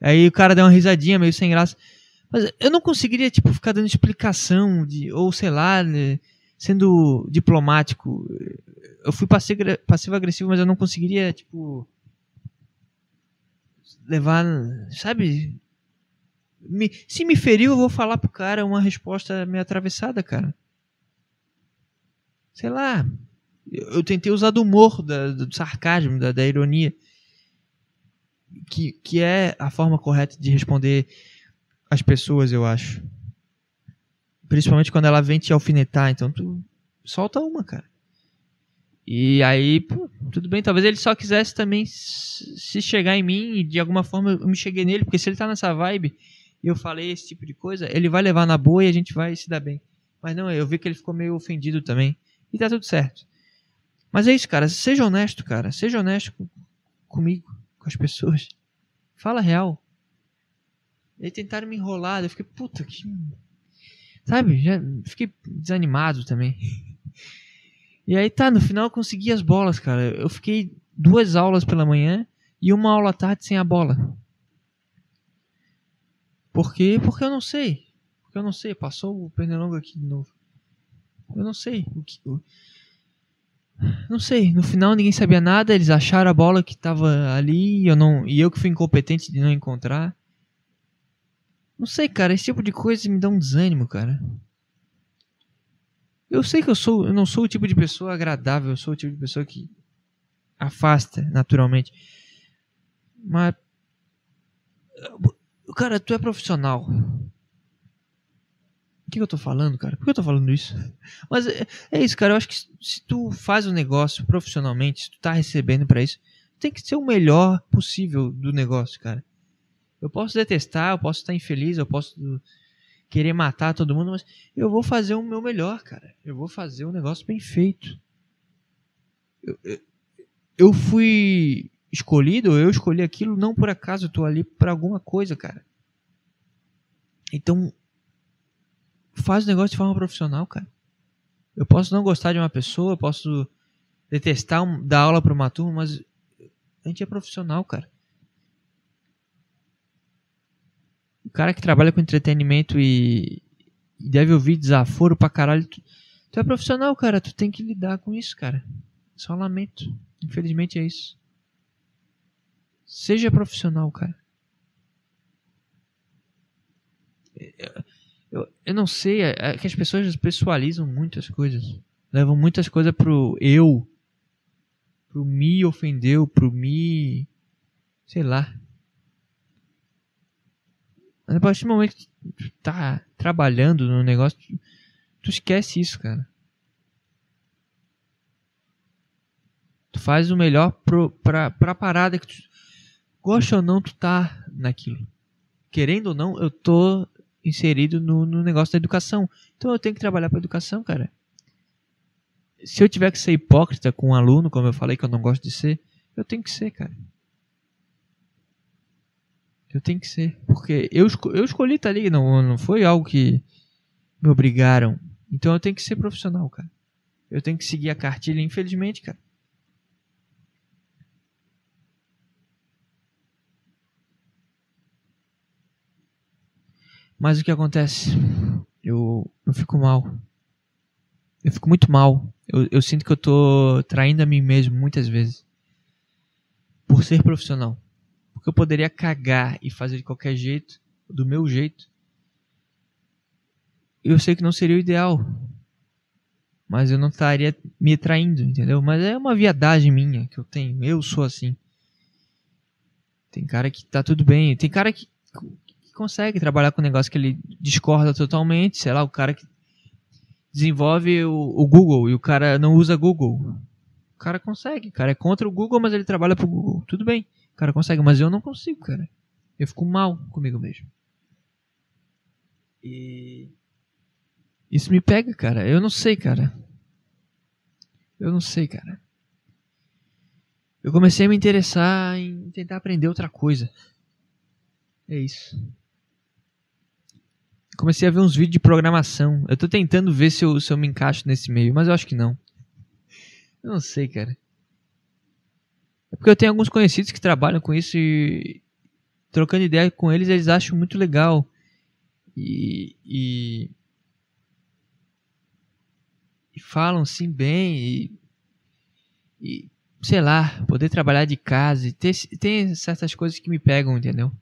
Aí o cara deu uma risadinha meio sem graça. Mas eu não conseguiria, tipo, ficar dando explicação, de, ou sei lá, né, sendo diplomático. Eu fui passivo-agressivo, mas eu não conseguiria, tipo, levar, sabe? Me, se me feriu, eu vou falar pro cara uma resposta meio atravessada, cara. Sei lá. Eu, tentei usar do humor, da, do sarcasmo, da, da ironia que, que é a forma correta de responder as pessoas, eu acho. Principalmente quando ela vem te alfinetar, então tu solta uma, cara. E aí, pô, tudo bem, talvez ele só quisesse também se chegar em mim e de alguma forma eu me cheguei nele, porque se ele tá nessa vibe e eu falei esse tipo de coisa, ele vai levar na boa e a gente vai se dar bem. Mas não, eu vi que ele ficou meio ofendido também. E tá tudo certo. Mas é isso, cara. Seja honesto, cara. Seja honesto com, comigo com as pessoas. Fala real. E tentaram me enrolar, eu fiquei, puta, que. Sabe? Já fiquei desanimado também. E aí tá, no final eu consegui as bolas, cara. Eu fiquei duas aulas pela manhã e uma aula à tarde sem a bola. Por quê? Porque eu não sei. Porque eu não sei. Passou o pernilongo aqui de novo. Eu não sei. O que, não sei, no final ninguém sabia nada, eles acharam a bola que estava ali eu, não, e eu que fui incompetente de não encontrar. Não sei, cara, esse tipo de coisa me dá um desânimo, cara. Eu sei que eu sou, eu não sou o tipo de pessoa agradável, eu sou o tipo de pessoa que afasta naturalmente. Mas cara, tu é profissional que, que eu tô falando, cara? Por que eu tô falando isso? Mas é, é, isso, cara. Eu acho que se tu faz um negócio profissionalmente, se tu tá recebendo para isso, tem que ser o melhor possível do negócio, cara. Eu posso detestar, eu posso estar infeliz, eu posso querer matar todo mundo, mas eu vou fazer o meu melhor, cara. Eu vou fazer um negócio bem feito. Eu, eu, eu fui escolhido, eu escolhi aquilo não por acaso, eu tô ali para alguma coisa, cara. Então, faz o negócio de forma profissional, cara. Eu posso não gostar de uma pessoa, posso detestar um, dar aula para uma turma, mas a gente é profissional, cara. O cara que trabalha com entretenimento e, e deve ouvir desaforo pra caralho, tu, tu, é profissional, cara. Tu tem que lidar com isso, cara. Só lamento. Infelizmente é isso. Seja profissional, cara. Eu, eu não sei, é, é que as pessoas pessoalizam muitas coisas. Levam muitas coisas pro eu. Pro me ofendeu, pro me. Sei lá. Mas a partir do momento que tu tá trabalhando no negócio, tu, tu esquece isso, cara. Tu faz o melhor pro, pra, pra parada que tu. Gosta ou não, tu tá naquilo. Querendo ou não, eu tô inserido no, no negócio da educação. Então eu tenho que trabalhar pra educação, cara. Se eu tiver que ser hipócrita com um aluno, como eu falei que eu não gosto de ser, eu tenho que ser, cara. Eu tenho que ser. Porque eu, eu escolhi tá ali, não, não foi algo que me obrigaram. Então eu tenho que ser profissional, cara. Eu tenho que seguir a cartilha, infelizmente, cara. Mas o que acontece? Eu, eu fico mal. Eu fico muito mal. Eu, eu sinto que eu tô traindo a mim mesmo muitas vezes. Por ser profissional. Porque eu poderia cagar e fazer de qualquer jeito, do meu jeito. Eu sei que não seria o ideal. Mas eu não estaria me traindo, entendeu? Mas é uma viadagem minha que eu tenho. Eu sou assim. Tem cara que tá tudo bem. Tem cara que, consegue trabalhar com um negócio que ele discorda totalmente. Sei lá, o cara que desenvolve o, o Google e o cara não usa Google. O cara consegue. O cara é contra o Google, mas ele trabalha pro Google. Tudo bem. O cara consegue, mas eu não consigo, cara. Eu fico mal comigo mesmo. E. Isso me pega, cara. Eu não sei, cara. Eu não sei, cara. Eu comecei a me interessar em tentar aprender outra coisa. É isso. Comecei a ver uns vídeos de programação. Eu tô tentando ver se eu, se eu me encaixo nesse meio, mas eu acho que não. Eu não sei, cara. É porque eu tenho alguns conhecidos que trabalham com isso e trocando ideia com eles, eles acham muito legal. E, e, e falam assim bem e, e, sei lá, poder trabalhar de casa e ter, tem certas coisas que me pegam, entendeu?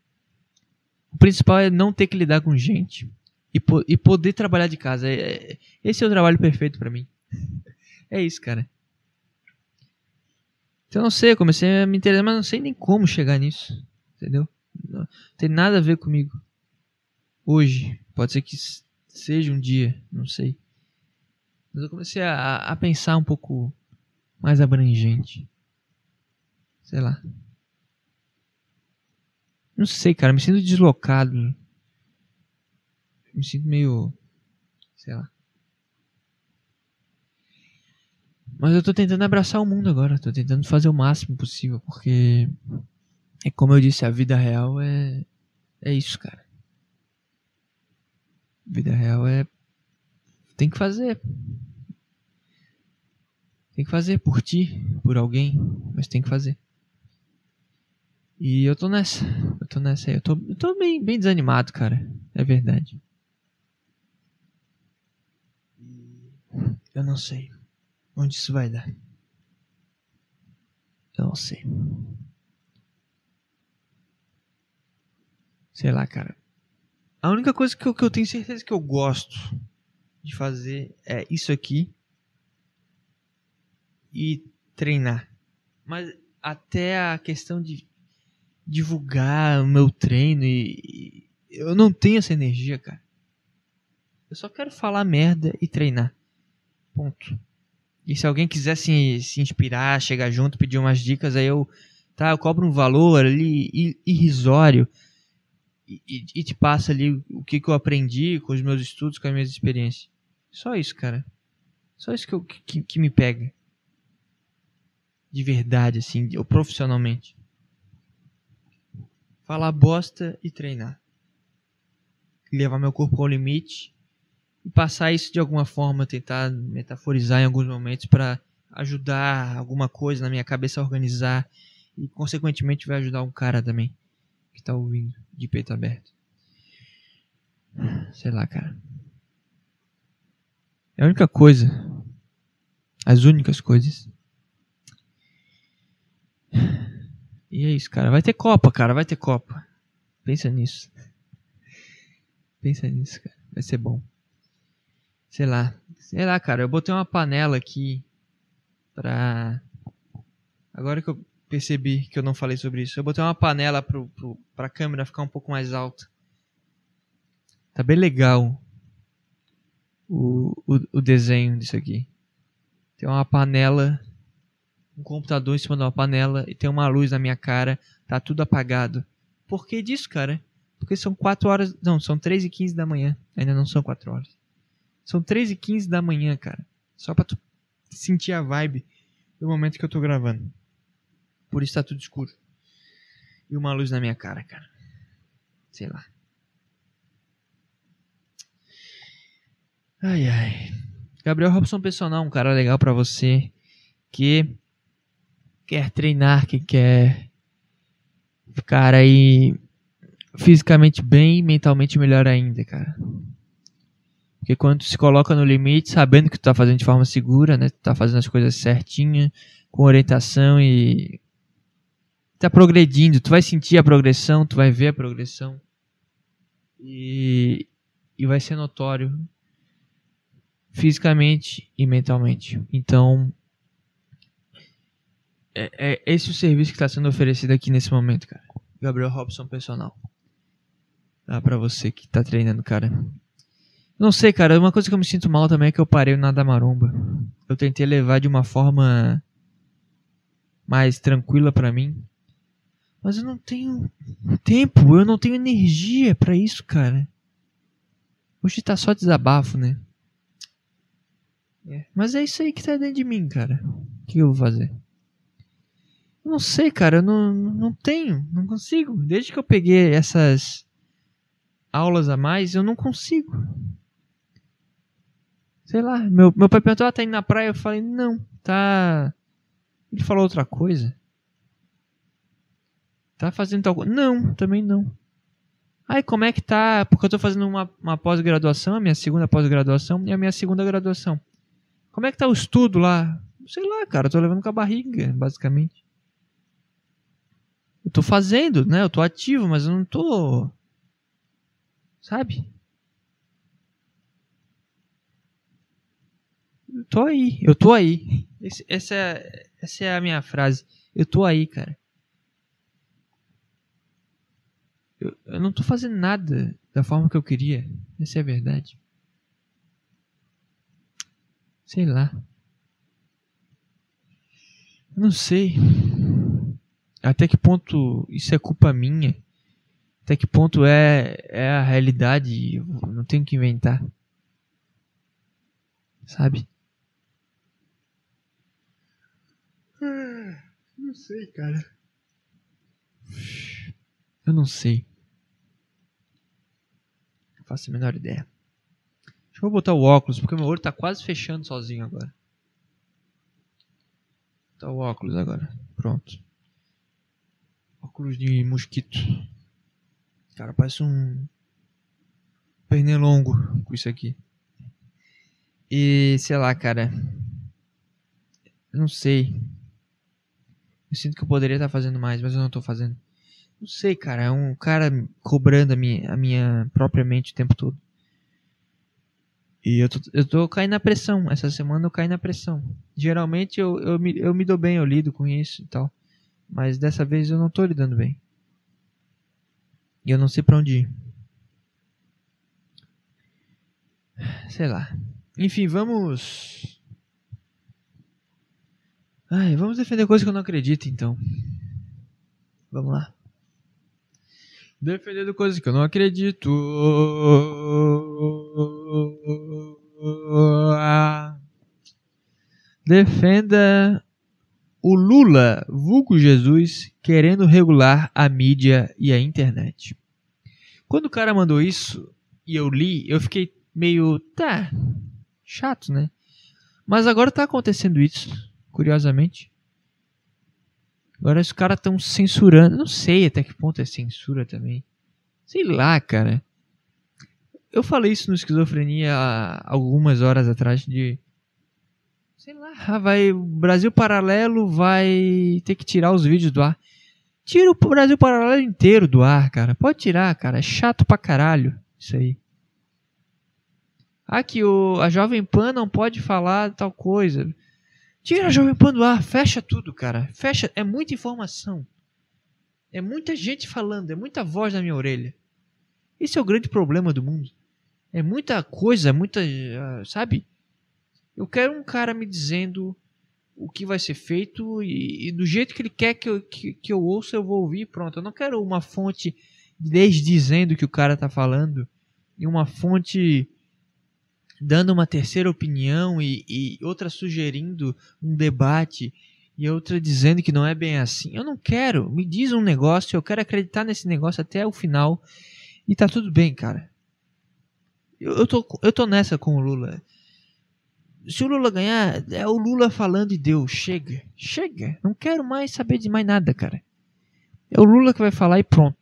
O principal é não ter que lidar com gente e, po e poder trabalhar de casa. É, é, esse é o trabalho perfeito para mim. É isso, cara. Então não sei, comecei a me interessar, mas não sei nem como chegar nisso. Entendeu? Não tem nada a ver comigo. Hoje. Pode ser que seja um dia, não sei. Mas eu comecei a, a pensar um pouco mais abrangente. Sei lá. Não sei, cara, me sinto deslocado. Me sinto meio. Sei lá. Mas eu tô tentando abraçar o mundo agora, tô tentando fazer o máximo possível, porque é como eu disse, a vida real é é isso, cara. Vida real é tem que fazer. Tem que fazer por ti, por alguém, mas tem que fazer. E eu tô nessa. Eu tô nessa aí. Eu tô, eu tô bem, bem desanimado, cara. É verdade. Eu não sei. Onde isso vai dar? Eu não sei. Sei lá, cara. A única coisa que eu, que eu tenho certeza que eu gosto de fazer é isso aqui e treinar. Mas até a questão de divulgar o meu treino e, e eu não tenho essa energia, cara. Eu só quero falar merda e treinar. Ponto. E se alguém quiser se, se inspirar, chegar junto, pedir umas dicas, aí eu, tá, eu cobro um valor ali irrisório e, e, e te passa ali o que, que eu aprendi com os meus estudos, com as minhas experiências. Só isso, cara. Só isso que, eu, que, que me pega. De verdade, assim, eu profissionalmente. Falar bosta e treinar. Levar meu corpo ao limite e passar isso de alguma forma, tentar metaforizar em alguns momentos para ajudar alguma coisa na minha cabeça a organizar e consequentemente vai ajudar um cara também que está ouvindo de peito aberto. Sei lá, cara. É a única coisa, as únicas coisas. E é isso, cara. Vai ter Copa, cara. Vai ter Copa. Pensa nisso. Pensa nisso, cara. Vai ser bom. Sei lá. Sei lá, cara. Eu botei uma panela aqui pra. Agora que eu percebi que eu não falei sobre isso. Eu botei uma panela pro, pro, pra câmera ficar um pouco mais alta. Tá bem legal o, o, o desenho disso aqui. Tem uma panela um computador em cima de uma panela e tem uma luz na minha cara, tá tudo apagado. Por que disso, cara? Porque são 4 horas. Não, são 3 e 15 da manhã. Ainda não são 4 horas. São 3 e 15 da manhã, cara. Só pra tu sentir a vibe do momento que eu tô gravando. Por isso tá tudo escuro. E uma luz na minha cara, cara. Sei lá. Ai, ai. Gabriel Robson Personal, um cara legal para você que quer treinar, que quer ficar aí fisicamente bem mentalmente melhor ainda, cara. Porque quando se coloca no limite, sabendo que tu tá fazendo de forma segura, né? Tu tá fazendo as coisas certinha, com orientação e tá progredindo, tu vai sentir a progressão, tu vai ver a progressão. E, e vai ser notório fisicamente e mentalmente. Então, é, é esse o serviço que está sendo oferecido aqui nesse momento, cara. Gabriel Robson Personal. Dá pra você que tá treinando, cara. Não sei, cara. Uma coisa que eu me sinto mal também é que eu parei o nada maromba. Eu tentei levar de uma forma mais tranquila para mim. Mas eu não tenho tempo, eu não tenho energia para isso, cara. Hoje tá só desabafo, né? É. Mas é isso aí que tá dentro de mim, cara. O que eu vou fazer? Eu não sei, cara. Eu não, não tenho. Não consigo. Desde que eu peguei essas aulas a mais, eu não consigo. Sei lá. Meu, meu pai perguntou: ah, tá indo na praia? Eu falei: não, tá. Ele falou outra coisa. Tá fazendo tal coisa? Não, também não. Aí como é que tá? Porque eu tô fazendo uma, uma pós-graduação, a minha segunda pós-graduação e a minha segunda graduação. Como é que tá o estudo lá? Sei lá, cara, eu tô levando com a barriga, basicamente. Eu tô fazendo, né? Eu tô ativo, mas eu não tô. Sabe? Tô aí, eu tô aí. Esse, essa, é, essa é a minha frase. Eu tô aí, cara. Eu, eu não tô fazendo nada da forma que eu queria. Essa é a verdade. Sei lá. Não sei. Até que ponto isso é culpa minha? Até que ponto é, é a realidade? Eu não tenho que inventar. Sabe? Não sei, cara. Eu não sei. Não faço a menor ideia. Deixa eu botar o óculos, porque meu olho tá quase fechando sozinho agora. Tá o óculos agora. Pronto. Óculos de mosquito. Cara, parece um pernilongo com isso aqui. E sei lá, cara. Eu não sei. Eu sinto que eu poderia estar fazendo mais, mas eu não estou fazendo. Não sei, cara. É um cara cobrando a minha, a minha própria mente o tempo todo. E eu tô, eu tô caindo na pressão. Essa semana eu caí na pressão. Geralmente eu, eu, me, eu me dou bem, eu lido com isso e tal. Mas dessa vez eu não tô lidando bem. E eu não sei pra onde ir. Sei lá. Enfim, vamos. Ai, vamos defender coisa que eu não acredito então. Vamos lá. Defendendo coisas que eu não acredito. Defenda o Lula, vulgo Jesus, querendo regular a mídia e a internet. Quando o cara mandou isso e eu li, eu fiquei meio, tá, chato, né? Mas agora tá acontecendo isso, curiosamente. Agora os caras estão censurando. Não sei até que ponto é censura também. Sei lá, cara. Eu falei isso no Esquizofrenia algumas horas atrás de. Sei lá, ah, vai. O Brasil Paralelo vai ter que tirar os vídeos do ar. Tira o Brasil Paralelo inteiro do ar, cara. Pode tirar, cara. É chato pra caralho isso aí. Ah, que o, a Jovem Pan não pode falar tal coisa. Tira a Jovem Pan do ar, fecha tudo, cara. Fecha, é muita informação. É muita gente falando, é muita voz na minha orelha. Esse é o grande problema do mundo. É muita coisa, muita, uh, sabe? Eu quero um cara me dizendo o que vai ser feito e, e do jeito que ele quer que eu, que, que eu ouça, eu vou ouvir pronto. Eu não quero uma fonte desdizendo o que o cara tá falando e uma fonte dando uma terceira opinião e, e outra sugerindo um debate e outra dizendo que não é bem assim. Eu não quero. Me diz um negócio, eu quero acreditar nesse negócio até o final e tá tudo bem, cara. Eu, eu, tô, eu tô nessa com o Lula. Se o Lula ganhar, é o Lula falando de Deus. Chega, chega. Não quero mais saber de mais nada, cara. É o Lula que vai falar e pronto.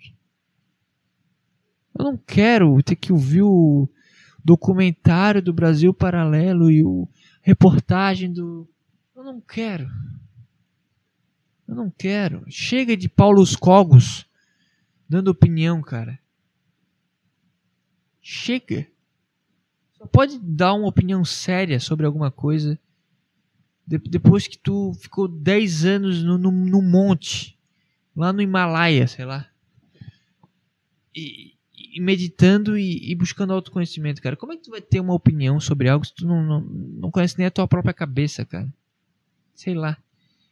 Eu não quero ter que ouvir o documentário do Brasil Paralelo e o reportagem do. Eu não quero. Eu não quero. Chega de Paulo Cogos dando opinião, cara. Chega. Só pode dar uma opinião séria sobre alguma coisa depois que tu ficou 10 anos no, no, no, monte, lá no Himalaia, sei lá. E, e meditando e, e, buscando autoconhecimento, cara. Como é que tu vai ter uma opinião sobre algo se tu não, não, não conhece nem a tua própria cabeça, cara? Sei lá.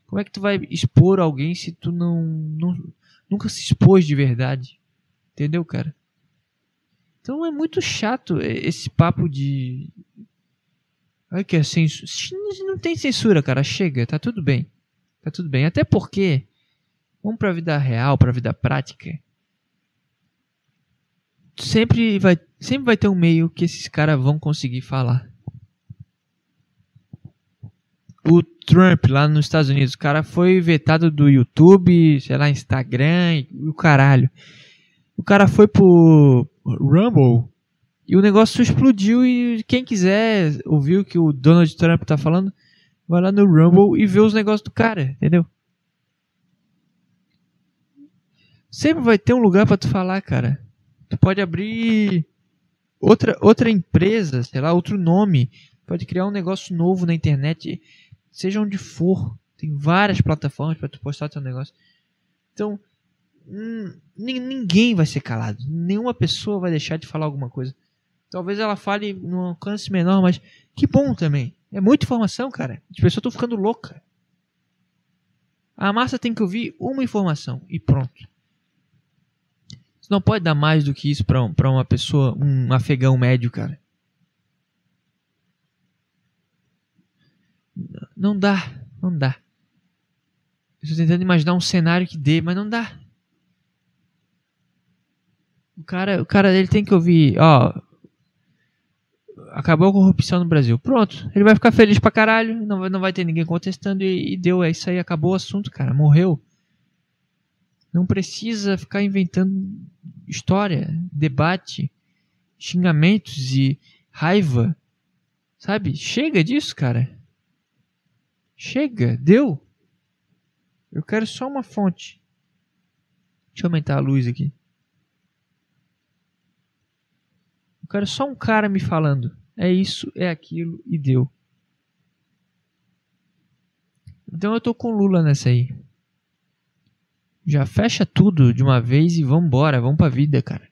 Como é que tu vai expor alguém se tu não, não nunca se expôs de verdade? Entendeu, cara? Então é muito chato esse papo de. Olha que é censura. Não tem censura, cara. Chega, tá tudo bem. Tá tudo bem. Até porque. Vamos pra vida real, pra vida prática. Sempre vai, sempre vai ter um meio que esses caras vão conseguir falar. O Trump lá nos Estados Unidos, o cara foi vetado do YouTube, sei lá, Instagram e o caralho. O cara foi pro Rumble e o negócio explodiu e quem quiser ouvir o que o Donald Trump tá falando, vai lá no Rumble e vê os negócios do cara, entendeu? Sempre vai ter um lugar para tu falar, cara. Tu pode abrir outra outra empresa, sei lá, outro nome, pode criar um negócio novo na internet, seja onde for. Tem várias plataformas para tu postar teu negócio. Então, Hum, ninguém vai ser calado. Nenhuma pessoa vai deixar de falar alguma coisa. Talvez ela fale num alcance menor, mas que bom também. É muita informação, cara. As pessoas estão ficando loucas. A massa tem que ouvir uma informação e pronto. Não pode dar mais do que isso para um, uma pessoa, um afegão médio, cara. Não dá, não dá. Estou tentando imaginar um cenário que dê, mas não dá. O cara, o cara ele tem que ouvir, ó. Acabou a corrupção no Brasil. Pronto. Ele vai ficar feliz pra caralho. Não, não vai ter ninguém contestando e, e deu. É isso aí. Acabou o assunto, cara. Morreu. Não precisa ficar inventando história, debate, xingamentos e raiva. Sabe? Chega disso, cara. Chega. Deu. Eu quero só uma fonte. Deixa eu aumentar a luz aqui. Eu quero só um cara me falando. É isso, é aquilo e deu. Então eu tô com Lula nessa aí. Já fecha tudo de uma vez e vamos embora, vamos pra vida, cara.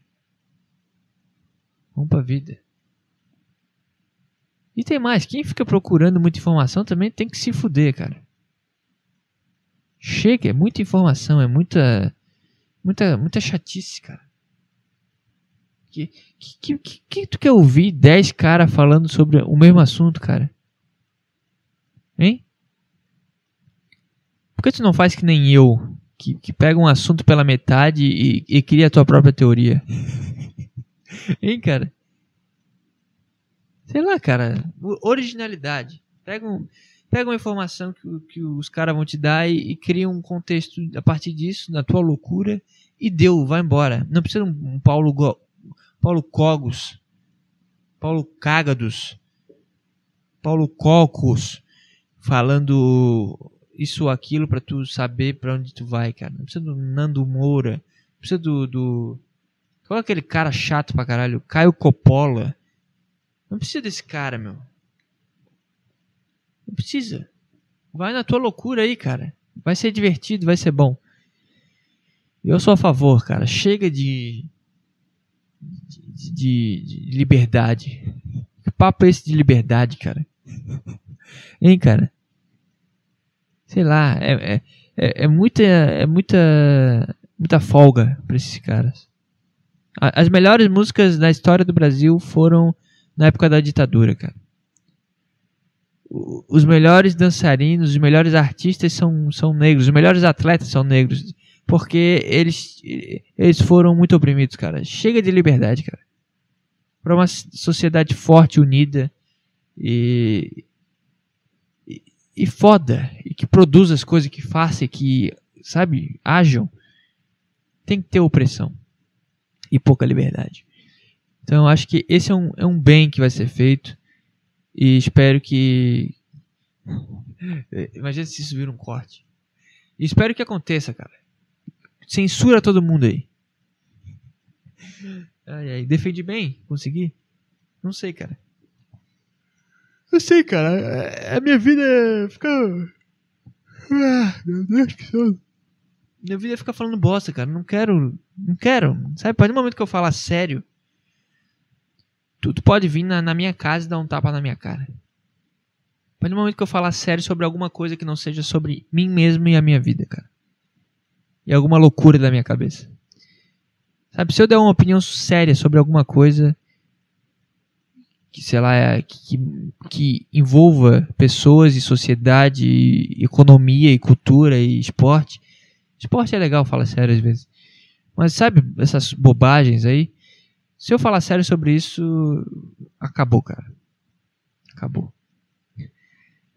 Vamos pra vida. E tem mais, quem fica procurando muita informação também tem que se fuder, cara. Chega, é muita informação, é muita muita muita chatice, cara. Que, que, que, que tu quer ouvir 10 caras falando sobre o mesmo assunto, cara? Hein? Por que tu não faz que nem eu, que, que pega um assunto pela metade e, e cria a tua própria teoria? hein, cara? Sei lá, cara. Originalidade. Pega, um, pega uma informação que, que os caras vão te dar e, e cria um contexto a partir disso, na tua loucura, e deu, vai embora. Não precisa um, um Paulo Paulo Cogos, Paulo Cágados, Paulo Cocos, falando isso ou aquilo para tu saber para onde tu vai, cara. Não precisa do Nando Moura, não precisa do, do... Qual é aquele cara chato pra caralho? Caio Coppola. Não precisa desse cara, meu. Não precisa. Vai na tua loucura aí, cara. Vai ser divertido, vai ser bom. Eu sou a favor, cara. Chega de de, de, de liberdade. Que papo é esse de liberdade, cara? Hein, cara? Sei lá, é, é, é, é muita, é muita, muita folga pra esses caras. As melhores músicas da história do Brasil foram na época da ditadura, cara. Os melhores dançarinos, os melhores artistas são, são negros, os melhores atletas são negros. Porque eles, eles foram muito oprimidos, cara. Chega de liberdade, cara. Para uma sociedade forte, unida e, e, foda. E que produza as coisas, que faça, que, sabe, ajam. Tem que ter opressão e pouca liberdade. Então eu acho que esse é um, é um bem que vai ser feito e espero que. Imagina se isso vira um corte. E espero que aconteça, cara. Censura todo mundo aí. Ai, ai. Defendi bem? Consegui? Não sei, cara. Não sei, cara. A minha vida fica. Ah, meu Deus, que sono. Minha vida é ficar falando bosta, cara. Não quero. Não quero. Sabe, a partir do momento que eu falar sério, tu, tu pode vir na, na, minha casa e dar um tapa na minha cara. A partir do momento que eu falar sério sobre alguma coisa que não seja sobre mim mesmo e a minha vida, cara. E alguma loucura da minha cabeça. Sabe, se eu der uma opinião séria sobre alguma coisa que, sei lá, é, que, que envolva pessoas e sociedade, e economia e cultura e esporte, Esporte é legal, fala sério às vezes. Mas sabe essas bobagens aí? Se eu falar sério sobre isso, acabou, cara. Acabou.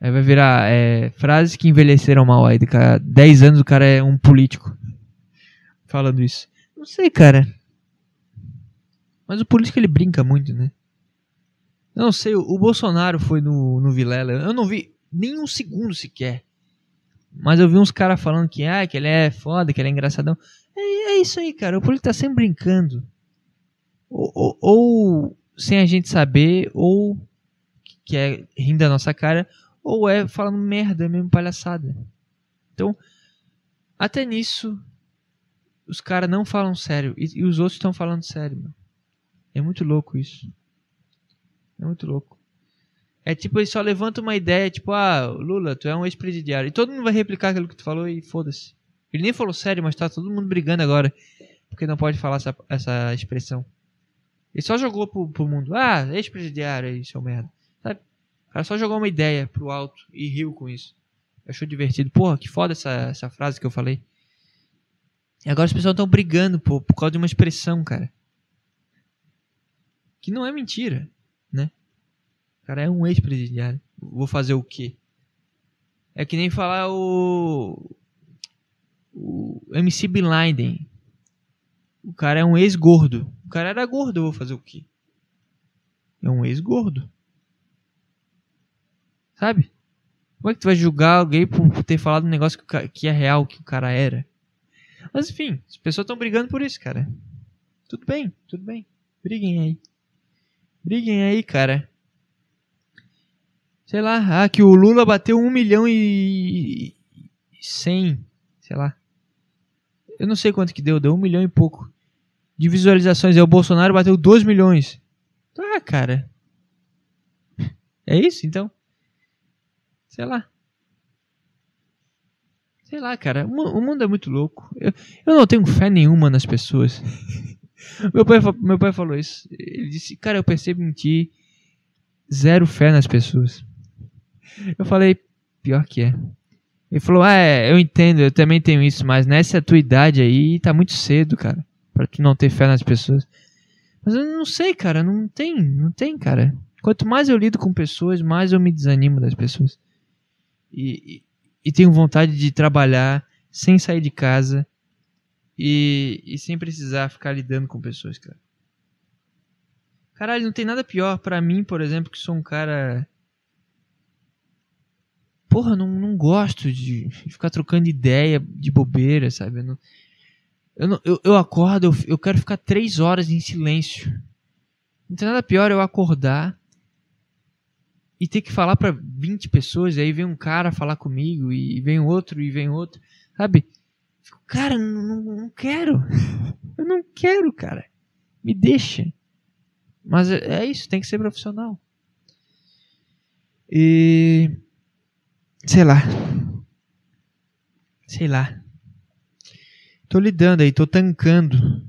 Aí vai virar é, frases que envelheceram mal aí. Daqui a 10 anos o cara é um político. Falando isso. Não sei, cara. Mas o político ele brinca muito, né? Eu não sei, o Bolsonaro foi no, no Vilela. Eu não vi nem um segundo sequer. Mas eu vi uns caras falando que, ah, que ele é foda, que ele é engraçadão. É, é isso aí, cara. O político tá sempre brincando. Ou, ou, ou, sem a gente saber, ou que é rindo da nossa cara, ou é falando merda mesmo, palhaçada. Então, até nisso, os caras não falam sério. E, e os outros estão falando sério, mano. É muito louco isso. É muito louco. É tipo, ele só levanta uma ideia, tipo, ah, Lula, tu é um ex-presidiário. E todo mundo vai replicar aquilo que tu falou e foda-se. Ele nem falou sério, mas tá todo mundo brigando agora. Porque não pode falar essa, essa expressão. Ele só jogou pro, pro mundo. Ah, ex-presidiário aí, seu merda. Sabe? O cara só jogou uma ideia pro alto e riu com isso. Achou divertido. Porra, que foda essa, essa frase que eu falei. E agora as pessoas estão brigando, pô, por causa de uma expressão, cara. Que não é mentira? Cara é um ex-presidiário. Vou fazer o quê? É que nem falar o. O MC Bin Laden. O cara é um ex-gordo. O cara era gordo, vou fazer o quê? É um ex-gordo. Sabe? Como é que tu vai julgar alguém por ter falado um negócio que é real, que o cara era? Mas enfim, as pessoas estão brigando por isso, cara. Tudo bem, tudo bem. Briguem aí. Briguem aí, cara sei lá, ah, que o Lula bateu um milhão e cem, sei lá. Eu não sei quanto que deu, deu um milhão e pouco de visualizações. Aí o Bolsonaro bateu 2 milhões. Ah, cara. É isso, então? Sei lá. Sei lá, cara. O mundo é muito louco. Eu, eu não tenho fé nenhuma nas pessoas. meu, pai, meu pai falou isso. Ele disse, cara, eu percebo em ti zero fé nas pessoas. Eu falei, pior que é. Ele falou, ah, é, eu entendo, eu também tenho isso, mas nessa tua idade aí tá muito cedo, cara, para tu não ter fé nas pessoas. Mas eu não sei, cara, não tem, não tem, cara. Quanto mais eu lido com pessoas, mais eu me desanimo das pessoas. E, e, e tenho vontade de trabalhar sem sair de casa e, e sem precisar ficar lidando com pessoas, cara. Caralho, não tem nada pior para mim, por exemplo, que sou um cara porra, não, não gosto de ficar trocando ideia de bobeira, sabe? Eu, não, eu, não, eu, eu acordo, eu, eu quero ficar três horas em silêncio. Não tem nada pior eu acordar e ter que falar para 20 pessoas, e aí vem um cara falar comigo, e vem outro, e vem outro, sabe? Fico, cara, não, não, quero. Eu não quero, cara. Me deixa. Mas é, é isso, tem que ser profissional. E sei lá. sei lá. Tô lidando aí, tô tancando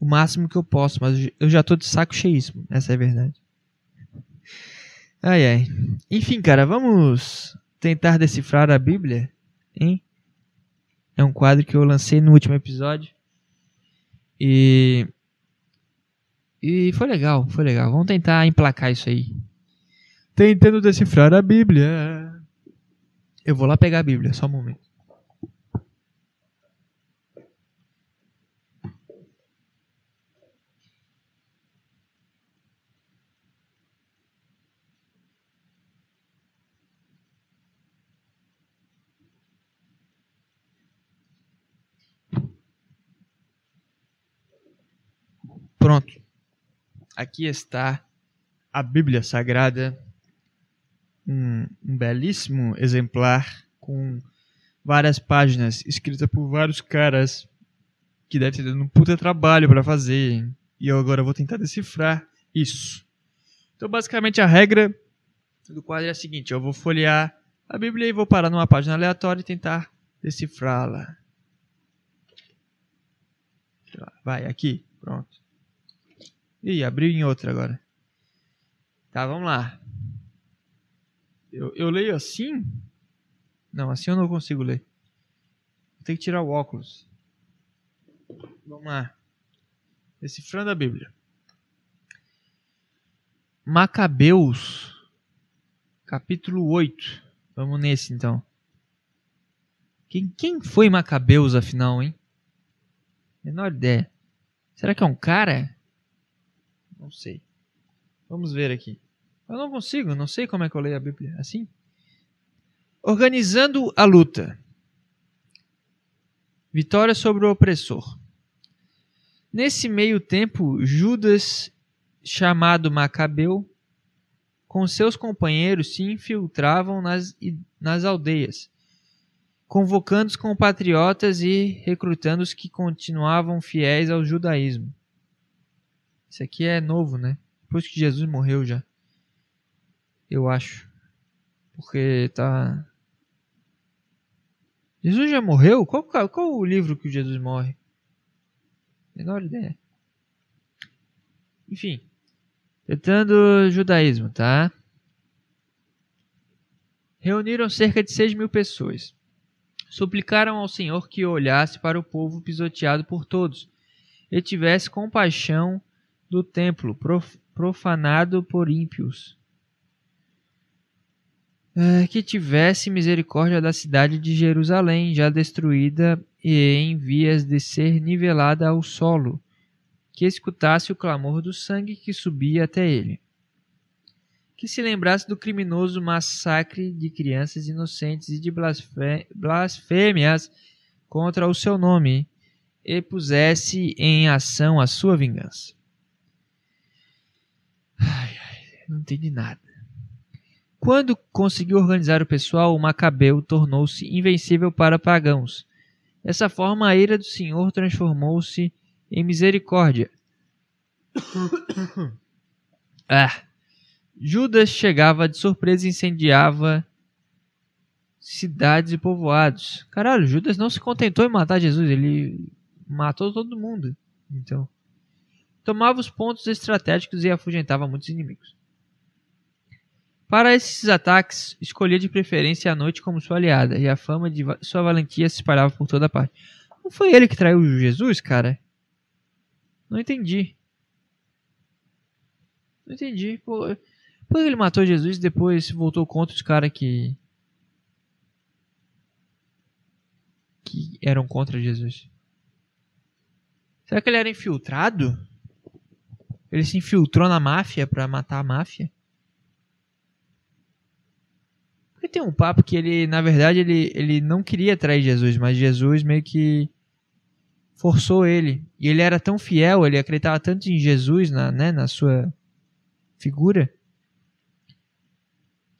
o máximo que eu posso, mas eu já tô de saco cheíssimo, essa é a verdade. Ai ai. Enfim, cara, vamos tentar decifrar a Bíblia, hein? É um quadro que eu lancei no último episódio. E e foi legal, foi legal. Vamos tentar emplacar isso aí. Tentando decifrar a Bíblia. Eu vou lá pegar a Bíblia, só um momento. Pronto. Aqui está a Bíblia Sagrada um, um belíssimo exemplar com várias páginas, escrita por vários caras que deve ter dado um puta trabalho para fazer. E eu agora vou tentar decifrar isso. Então, basicamente, a regra do quadro é a seguinte: eu vou folhear a Bíblia e vou parar numa página aleatória e tentar decifrá-la. Vai, aqui, pronto. Ih, abriu em outra agora. Tá, vamos lá. Eu, eu leio assim? Não, assim eu não consigo ler. Tem que tirar o óculos. Vamos lá. Decifrando a Bíblia. Macabeus, capítulo 8. Vamos nesse então. Quem, quem foi Macabeus afinal, hein? Menor ideia. Será que é um cara? Não sei. Vamos ver aqui. Eu não consigo, não sei como é que eu leio a Bíblia. Assim? Organizando a luta. Vitória sobre o opressor. Nesse meio tempo, Judas, chamado Macabeu, com seus companheiros se infiltravam nas, nas aldeias, convocando os compatriotas e recrutando os que continuavam fiéis ao judaísmo. Isso aqui é novo, né? Depois que Jesus morreu já. Eu acho. Porque tá. Jesus já morreu? Qual, qual o livro que Jesus morre? Menor ideia. Enfim. Tentando judaísmo, tá? Reuniram cerca de 6 mil pessoas. Suplicaram ao Senhor que olhasse para o povo pisoteado por todos e tivesse compaixão do templo profanado por ímpios que tivesse misericórdia da cidade de Jerusalém, já destruída e em vias de ser nivelada ao solo, que escutasse o clamor do sangue que subia até ele. Que se lembrasse do criminoso massacre de crianças inocentes e de blasfêmias contra o seu nome, e pusesse em ação a sua vingança. Ai, ai, não entendi nada. Quando conseguiu organizar o pessoal, o Macabeu tornou-se invencível para pagãos. Dessa forma, a ira do Senhor transformou-se em misericórdia. ah. Judas chegava de surpresa e incendiava cidades e povoados. Caralho, Judas não se contentou em matar Jesus, ele matou todo mundo. Então, tomava os pontos estratégicos e afugentava muitos inimigos. Para esses ataques, escolhia de preferência a noite como sua aliada, e a fama de sua valentia se espalhava por toda parte. Não foi ele que traiu Jesus, cara? Não entendi. Não entendi. Por, por que ele matou Jesus e depois voltou contra os caras que. que eram contra Jesus? Será que ele era infiltrado? Ele se infiltrou na máfia para matar a máfia? Porque tem um papo que ele, na verdade, ele, ele não queria trair Jesus, mas Jesus meio que forçou ele. E ele era tão fiel, ele acreditava tanto em Jesus, na, né, na sua figura,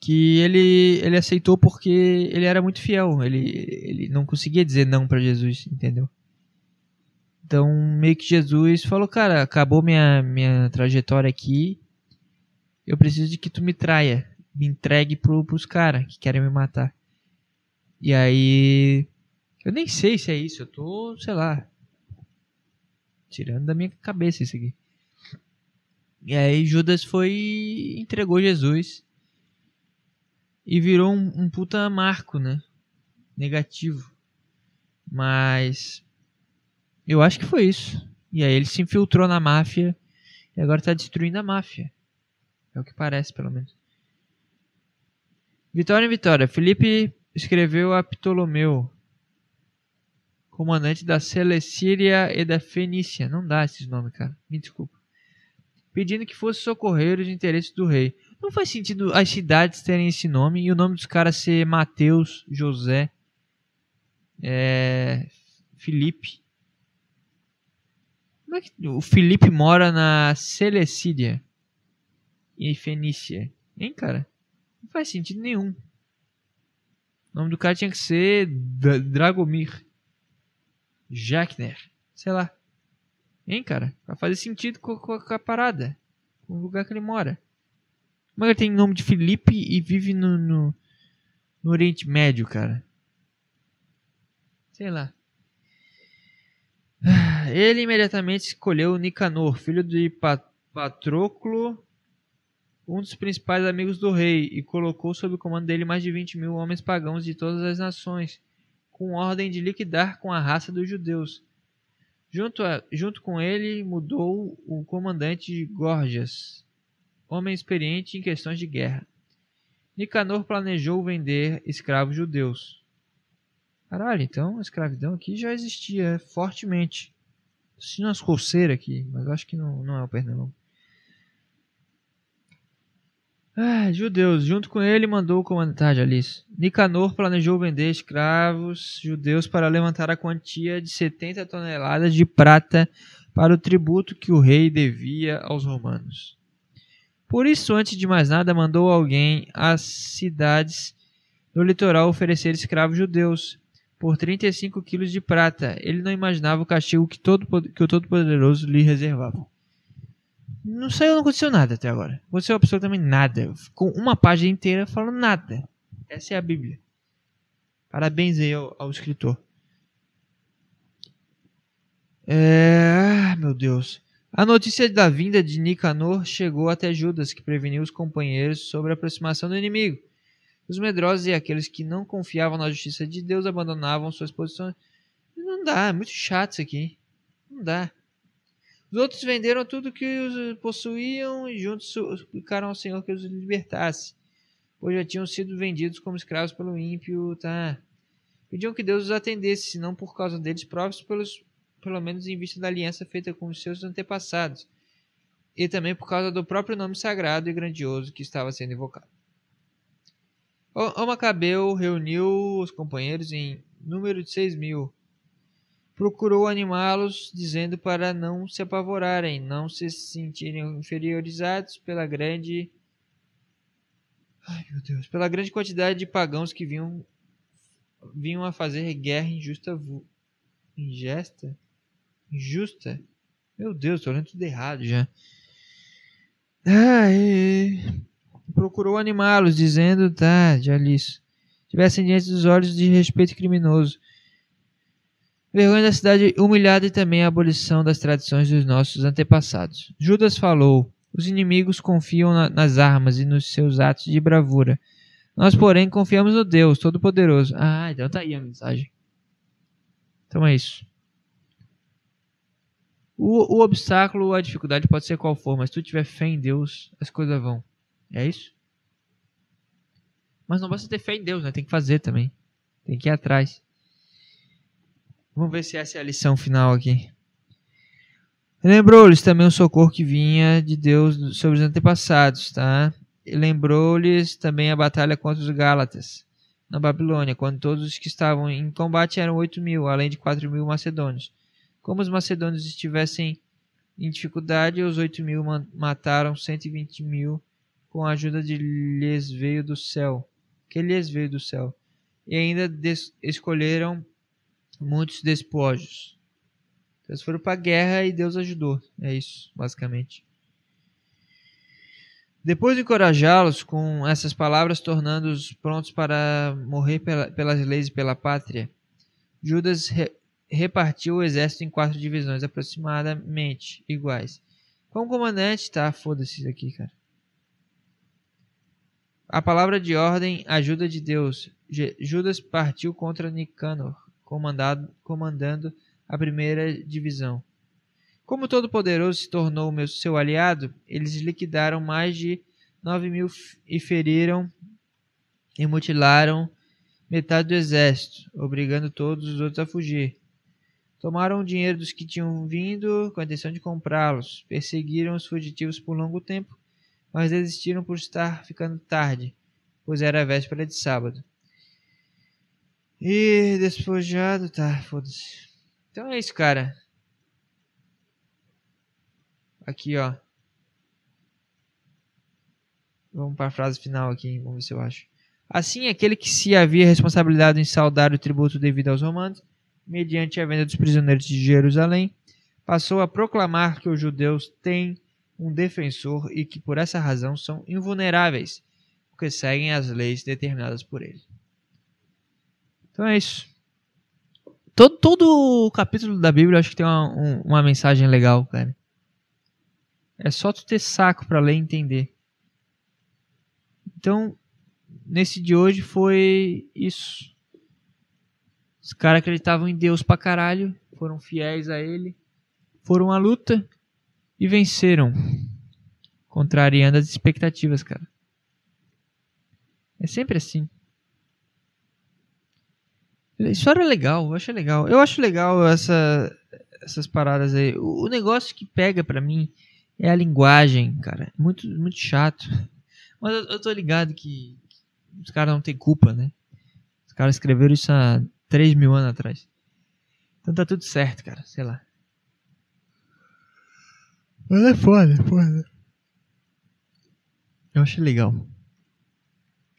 que ele, ele aceitou porque ele era muito fiel. Ele, ele não conseguia dizer não para Jesus, entendeu? Então, meio que Jesus falou, cara, acabou minha, minha trajetória aqui, eu preciso de que tu me traia me entregue pro, pros caras que querem me matar. E aí Eu nem sei se é isso, eu tô, sei lá, tirando da minha cabeça isso aqui. E aí Judas foi entregou Jesus e virou um, um puta marco, né? Negativo. Mas eu acho que foi isso. E aí ele se infiltrou na máfia e agora tá destruindo a máfia. É o que parece, pelo menos. Vitória em Vitória. Felipe escreveu a Ptolomeu, comandante da Celecíria e da Fenícia. Não dá esses nomes, cara. Me desculpa. Pedindo que fosse socorrer os interesses do rei. Não faz sentido as cidades terem esse nome e o nome dos caras ser Mateus, José, é, Felipe. Como é que o Felipe mora na Celecídia e Fenícia? Hein, cara? Não faz sentido nenhum. O nome do cara tinha que ser Dragomir. Jackner. Sei lá. Hein, cara? Vai fazer sentido com, com, com, a parada. Com o lugar que ele mora. Como é ele tem nome de Felipe e vive no, no, no Oriente Médio, cara? Sei lá. Ele imediatamente escolheu Nicanor, filho de Patroclo, um dos principais amigos do rei, e colocou sob o comando dele mais de 20 mil homens pagãos de todas as nações, com ordem de liquidar com a raça dos judeus. Junto, a, junto com ele mudou o comandante Gorgias, homem experiente em questões de guerra. Nicanor planejou vender escravos judeus. Caralho, então a escravidão aqui já existia fortemente. Tinha umas coceiras aqui, mas acho que não, não é o Pernambuco. Ah, judeus. Junto com ele mandou o comandante Alice. Nicanor planejou vender escravos judeus para levantar a quantia de 70 toneladas de prata para o tributo que o rei devia aos romanos. Por isso, antes de mais nada, mandou alguém às cidades do litoral oferecer escravos judeus por 35 quilos de prata. Ele não imaginava o castigo que, todo, que o Todo-Poderoso lhe reservava. Não saiu, não aconteceu nada até agora. Aconteceu absolutamente nada. Com uma página inteira falando nada. Essa é a Bíblia. Parabéns aí ao, ao escritor. É... Meu Deus. A notícia da vinda de Nicanor chegou até Judas, que preveniu os companheiros sobre a aproximação do inimigo. Os medrosos e aqueles que não confiavam na justiça de Deus abandonavam suas posições. Não dá, é muito chato isso aqui. Não dá. Os outros venderam tudo que os possuíam e juntos suplicaram ao Senhor que os libertasse, pois já tinham sido vendidos como escravos pelo ímpio, tá? Pediam que Deus os atendesse, se não por causa deles próprios, pelos, pelo menos em vista da aliança feita com os seus antepassados, e também por causa do próprio nome sagrado e grandioso que estava sendo invocado. O Macabeu reuniu os companheiros em número de seis mil. Procurou animá-los, dizendo para não se apavorarem, não se sentirem inferiorizados pela grande. Ai meu Deus! Pela grande quantidade de pagãos que vinham, vinham a fazer guerra injusta. Ingesta? Injusta? Meu Deus, estou lendo tudo errado já. Ai procurou animá-los, dizendo, tá, já lisso, tivessem diante dos olhos de respeito criminoso. Vergonha da cidade humilhada e também a abolição das tradições dos nossos antepassados. Judas falou: Os inimigos confiam na, nas armas e nos seus atos de bravura. Nós, porém, confiamos no Deus Todo-Poderoso. Ah, então tá aí a mensagem. Então é isso. O, o obstáculo, a dificuldade pode ser qual for, mas se tu tiver fé em Deus, as coisas vão. É isso? Mas não basta ter fé em Deus, né? Tem que fazer também. Tem que ir atrás. Vamos ver se essa é a lição final aqui. Lembrou-lhes também o socorro que vinha de Deus sobre os antepassados, tá? Lembrou-lhes também a batalha contra os Gálatas na Babilônia, quando todos os que estavam em combate eram oito mil, além de quatro mil macedônios. Como os macedônios estivessem em dificuldade, os oito mil mataram cento e vinte mil com a ajuda de lhes veio do céu, que lhes veio do céu, e ainda escolheram muitos despojos. Então, eles foram para a guerra e Deus ajudou. É isso, basicamente. Depois de encorajá-los com essas palavras, tornando-os prontos para morrer pela, pelas leis e pela pátria, Judas re repartiu o exército em quatro divisões aproximadamente iguais. Como comandante, tá, foda-se isso aqui, cara. A palavra de ordem, ajuda de Deus. Judas partiu contra Nicanor, comandando a primeira divisão. Como Todo-Poderoso se tornou meu, seu aliado, eles liquidaram mais de nove mil e feriram e mutilaram metade do exército, obrigando todos os outros a fugir. Tomaram o dinheiro dos que tinham vindo com a intenção de comprá-los, perseguiram os fugitivos por longo tempo, mas desistiram por estar ficando tarde, pois era véspera de sábado. E despojado, tá, foda-se. Então é isso, cara. Aqui, ó. Vamos para a frase final aqui, vamos ver se eu acho. Assim, aquele que se havia responsabilizado em saldar o tributo devido aos romanos, mediante a venda dos prisioneiros de Jerusalém, passou a proclamar que os judeus têm um defensor e que por essa razão são invulneráveis, porque seguem as leis determinadas por ele. Então é isso. Todo, todo o capítulo da Bíblia eu acho que tem uma, um, uma mensagem legal, cara. É só tu ter saco para ler e entender. Então, nesse de hoje foi isso. Os caras acreditavam em Deus pra caralho, foram fiéis a ele, foram à luta e venceram, contrariando as expectativas, cara. É sempre assim. História é legal, eu acho legal. Eu acho legal essa, essas paradas aí. O, o negócio que pega pra mim é a linguagem, cara. Muito, muito chato. Mas eu, eu tô ligado que, que os caras não têm culpa, né? Os caras escreveram isso há 3 mil anos atrás. Então tá tudo certo, cara. Sei lá. Mas é foda, é foda. Eu achei legal.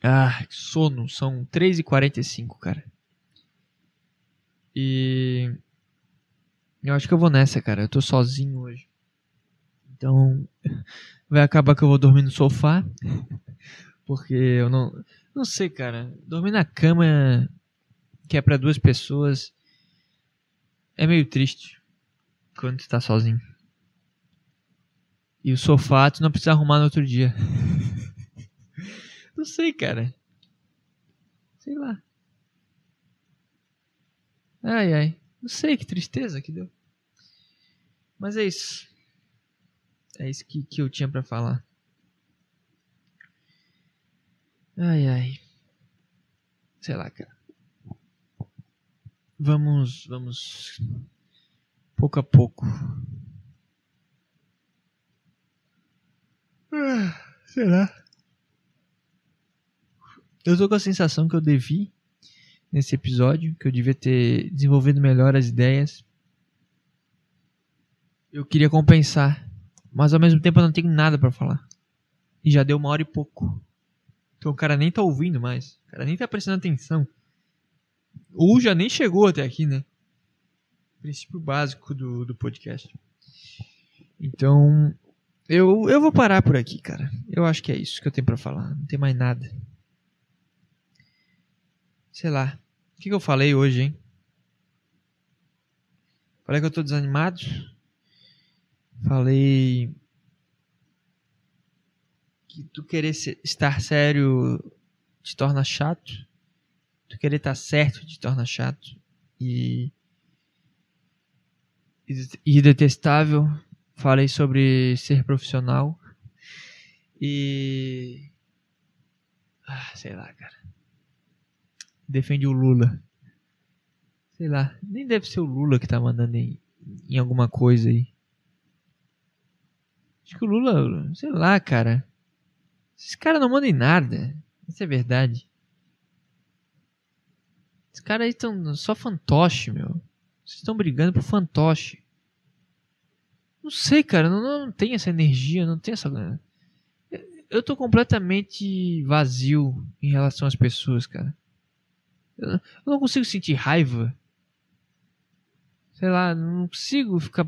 Ah, que sono. São 3h45, cara. E. Eu acho que eu vou nessa, cara. Eu tô sozinho hoje. Então. Vai acabar que eu vou dormir no sofá. Porque eu não. Não sei, cara. Dormir na cama que é para duas pessoas é meio triste quando tu tá sozinho. E o sofá tu não precisa arrumar no outro dia. não sei, cara. Sei lá. Ai, ai. Não sei que tristeza que deu. Mas é isso. É isso que, que eu tinha para falar. Ai, ai. Sei lá, cara. Vamos, vamos pouco a pouco. Ah, será? Eu tô com a sensação que eu devi nesse episódio, que eu devia ter desenvolvido melhor as ideias. Eu queria compensar, mas ao mesmo tempo eu não tenho nada para falar. E já deu uma hora e pouco. Então o cara nem tá ouvindo mais. O cara nem tá prestando atenção. Ou já nem chegou até aqui, né? Princípio básico do, do podcast. Então, eu, eu vou parar por aqui, cara. Eu acho que é isso que eu tenho para falar. Não tem mais nada. Sei lá. O que, que eu falei hoje, hein? Falei que eu tô desanimado. Falei que tu querer estar sério te torna chato. Tu querer estar certo te torna chato. E, e detestável. Falei sobre ser profissional. E. Ah, sei lá, cara defende o Lula. Sei lá, nem deve ser o Lula que tá mandando em, em alguma coisa aí. Acho que o Lula, sei lá, cara. Esses caras não mandam em nada. Isso é verdade. Esses caras aí estão só fantoche, meu. Vocês estão brigando por fantoche. Não sei, cara. Não, não tem essa energia, não tem essa. Eu tô completamente vazio em relação às pessoas, cara. Eu não consigo sentir raiva. Sei lá, não consigo ficar,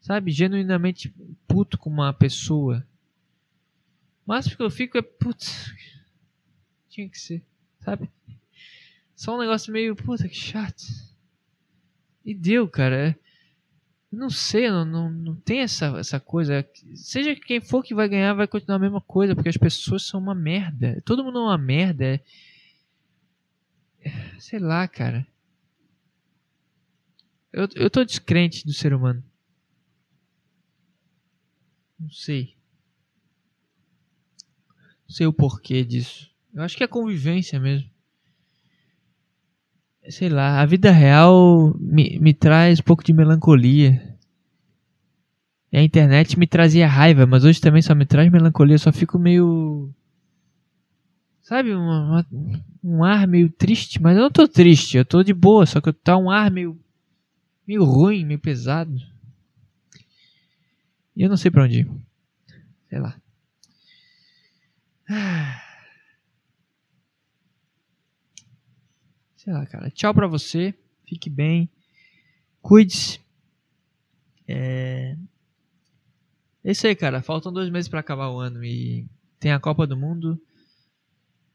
sabe, genuinamente puto com uma pessoa. Mas porque eu fico é, putz, tinha que ser, sabe? Só um negócio meio, puta que chato. E deu, cara. Não sei, não, não, não tem essa, essa coisa. Seja quem for que vai ganhar, vai continuar a mesma coisa, porque as pessoas são uma merda. Todo mundo é uma merda. Sei lá, cara. Eu, eu tô descrente do ser humano. Não sei. Não sei o porquê disso. Eu acho que é convivência mesmo. Sei lá, a vida real me, me traz um pouco de melancolia. E a internet me trazia raiva, mas hoje também só me traz melancolia. Eu só fico meio. Sabe, uma, uma, um ar meio triste. Mas eu não tô triste, eu tô de boa. Só que tá um ar meio. meio ruim, meio pesado. E eu não sei pra onde ir. Sei lá. Sei lá, cara. Tchau pra você. Fique bem. Cuide-se. É... é isso aí, cara. Faltam dois meses para acabar o ano e tem a Copa do Mundo.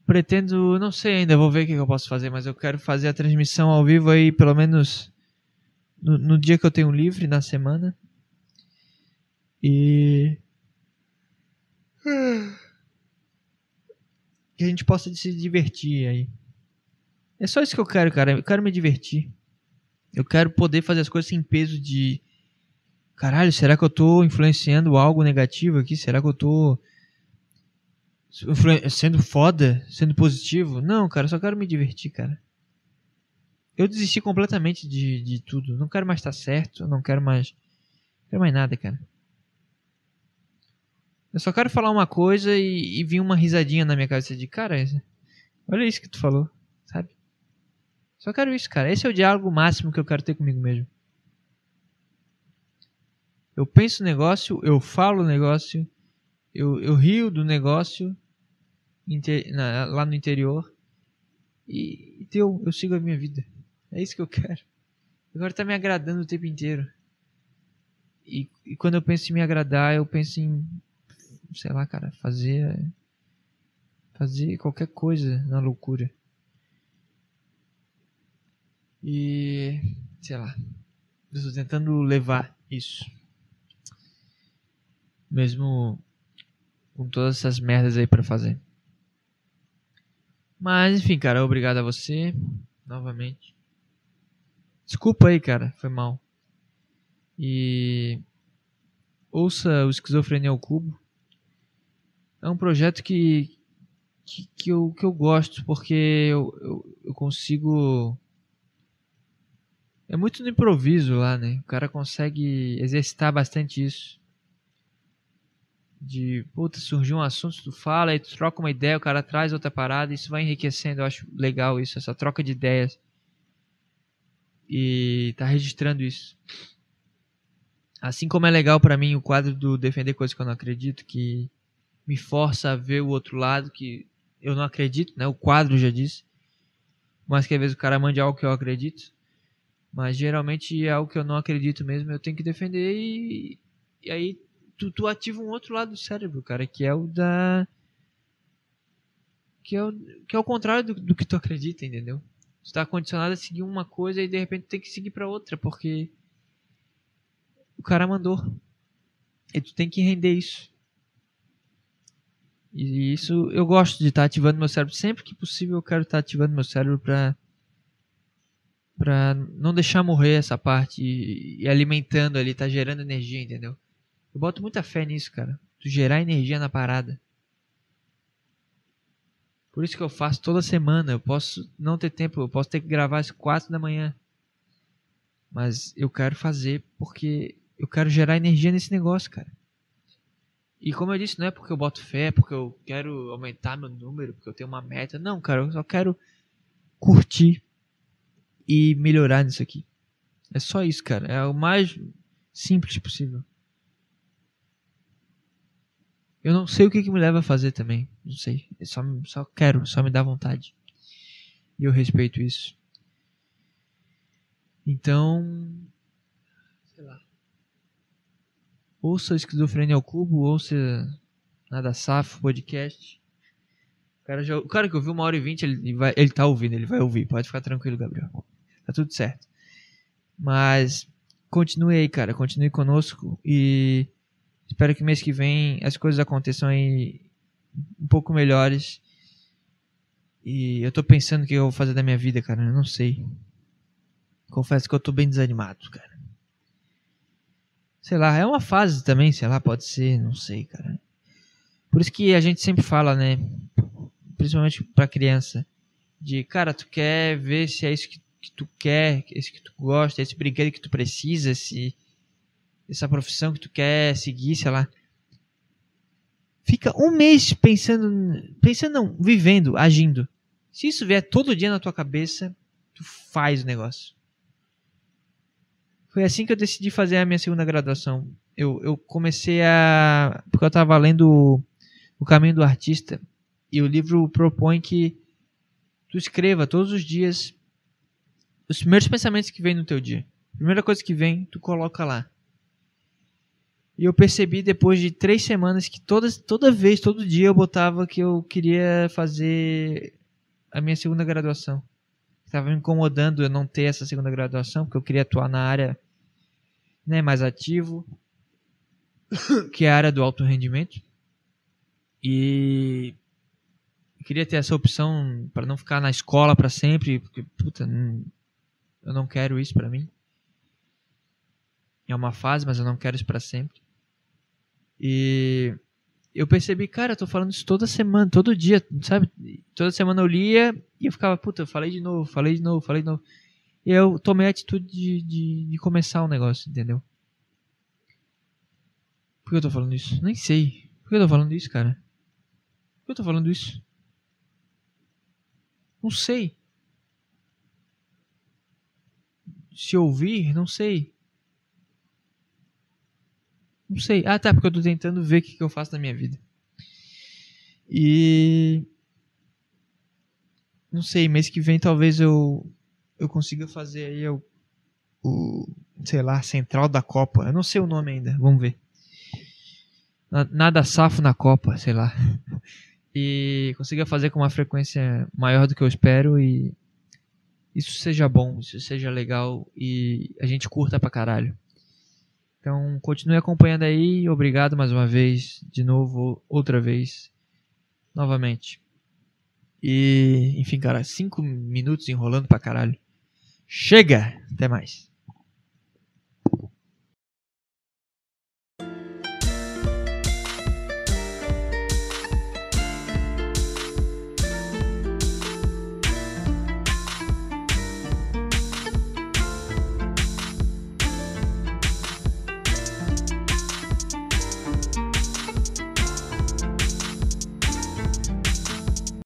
Pretendo, não sei ainda, vou ver o que eu posso fazer, mas eu quero fazer a transmissão ao vivo aí, pelo menos no, no dia que eu tenho livre na semana. E. Que a gente possa se divertir aí. É só isso que eu quero, cara. Eu quero me divertir. Eu quero poder fazer as coisas sem peso de. Caralho, será que eu tô influenciando algo negativo aqui? Será que eu tô. Sendo foda? Sendo positivo? Não, cara, só quero me divertir, cara. Eu desisti completamente de, de tudo. Não quero mais estar certo. Não quero mais. Não quero mais nada, cara. Eu só quero falar uma coisa e, e vir uma risadinha na minha cabeça de cara, olha isso que tu falou, sabe? Só quero isso, cara. Esse é o diálogo máximo que eu quero ter comigo mesmo. Eu penso o negócio, eu falo o negócio, eu, eu rio do negócio inter, na, lá no interior e, e eu sigo a minha vida. É isso que eu quero. Agora tá me agradando o tempo inteiro. E, e quando eu penso em me agradar, eu penso em sei lá, cara, fazer fazer qualquer coisa na loucura. E sei lá, estou tentando levar isso. Mesmo com todas essas merdas aí para fazer. Mas enfim, cara, obrigado a você novamente. Desculpa aí, cara, foi mal. E ouça o Esquizofrenia ao Cubo é um projeto que, que, que, eu, que eu gosto, porque eu, eu, eu consigo. É muito no improviso lá, né? O cara consegue exercitar bastante isso. De, puta, surgiu um assunto, tu fala, aí tu troca uma ideia, o cara traz outra parada, isso vai enriquecendo, eu acho legal isso, essa troca de ideias. E tá registrando isso. Assim como é legal para mim o quadro do Defender Coisas que eu não acredito, que me força a ver o outro lado que eu não acredito, né? O quadro já disse. Mas que às vezes o cara mande algo que eu acredito. Mas geralmente é algo que eu não acredito mesmo, eu tenho que defender e, e aí tu, tu ativa um outro lado do cérebro, cara, que é o da que é o, que é o contrário do, do que tu acredita, entendeu? Tu tá condicionado a seguir uma coisa e de repente tem que seguir para outra, porque o cara mandou. E tu tem que render isso. E isso eu gosto de estar tá ativando meu cérebro. Sempre que possível eu quero estar tá ativando meu cérebro para para não deixar morrer essa parte e, e, alimentando ali, tá gerando energia, entendeu? Eu boto muita fé nisso, cara. Tu gerar energia na parada. Por isso que eu faço toda semana. Eu posso não ter tempo, eu posso ter que gravar às quatro da manhã. Mas eu quero fazer porque eu quero gerar energia nesse negócio, cara. E como eu disse, não é porque eu boto fé, porque eu quero aumentar meu número, porque eu tenho uma meta. Não, cara, eu só quero curtir e melhorar nisso aqui. É só isso, cara. É o mais simples possível. Eu não sei o que, que me leva a fazer também. Não sei. Eu só, só quero, só me dá vontade. E eu respeito isso. Então, Ouça Esquizofrenia ao Cubo, ouça Nada Safo podcast. O cara, já, o cara que ouviu uma hora e vinte, ele, vai, ele tá ouvindo, ele vai ouvir. Pode ficar tranquilo, Gabriel. Tá tudo certo. Mas continue aí, cara. Continue conosco e espero que mês que vem as coisas aconteçam aí um pouco melhores. E eu tô pensando o que eu vou fazer da minha vida, cara. Eu não sei. Confesso que eu tô bem desanimado, cara. Sei lá, é uma fase também, sei lá, pode ser, não sei, cara. Por isso que a gente sempre fala, né? Principalmente pra criança. De, cara, tu quer ver se é isso que, que tu quer, esse que tu gosta, esse brinquedo que tu precisa, se essa profissão que tu quer seguir, sei lá. Fica um mês pensando, pensando não, vivendo, agindo. Se isso vier todo dia na tua cabeça, tu faz o negócio. Foi assim que eu decidi fazer a minha segunda graduação. Eu, eu comecei a. Porque eu estava lendo O Caminho do Artista. E o livro propõe que tu escreva todos os dias os primeiros pensamentos que vêm no teu dia. Primeira coisa que vem, tu coloca lá. E eu percebi depois de três semanas que toda, toda vez, todo dia eu botava que eu queria fazer a minha segunda graduação. Estava me incomodando eu não ter essa segunda graduação, porque eu queria atuar na área né, mais ativo, que é a área do alto rendimento. E queria ter essa opção para não ficar na escola para sempre, porque puta, não, eu não quero isso para mim. É uma fase, mas eu não quero isso para sempre. E eu percebi, cara, eu tô falando isso toda semana, todo dia, sabe? Toda semana eu lia e eu ficava, puta, eu falei de novo, falei de novo, falei de novo. E eu tomei a atitude de, de, de começar o um negócio, entendeu? Por que eu tô falando isso? Nem sei. Por que eu tô falando isso, cara? Por que eu tô falando isso? Não sei. Se ouvir, não sei. Não sei. Ah, tá, porque eu tô tentando ver o que, que eu faço na minha vida. E. Não sei, mês que vem talvez eu. Eu consiga fazer aí o. o sei lá, central da Copa. Eu não sei o nome ainda, vamos ver. Nada safo na Copa, sei lá. E consiga fazer com uma frequência maior do que eu espero e isso seja bom, isso seja legal e a gente curta pra caralho. Então, continue acompanhando aí. Obrigado mais uma vez, de novo, outra vez, novamente. E, enfim, cara, cinco minutos enrolando pra caralho. Chega! Até mais.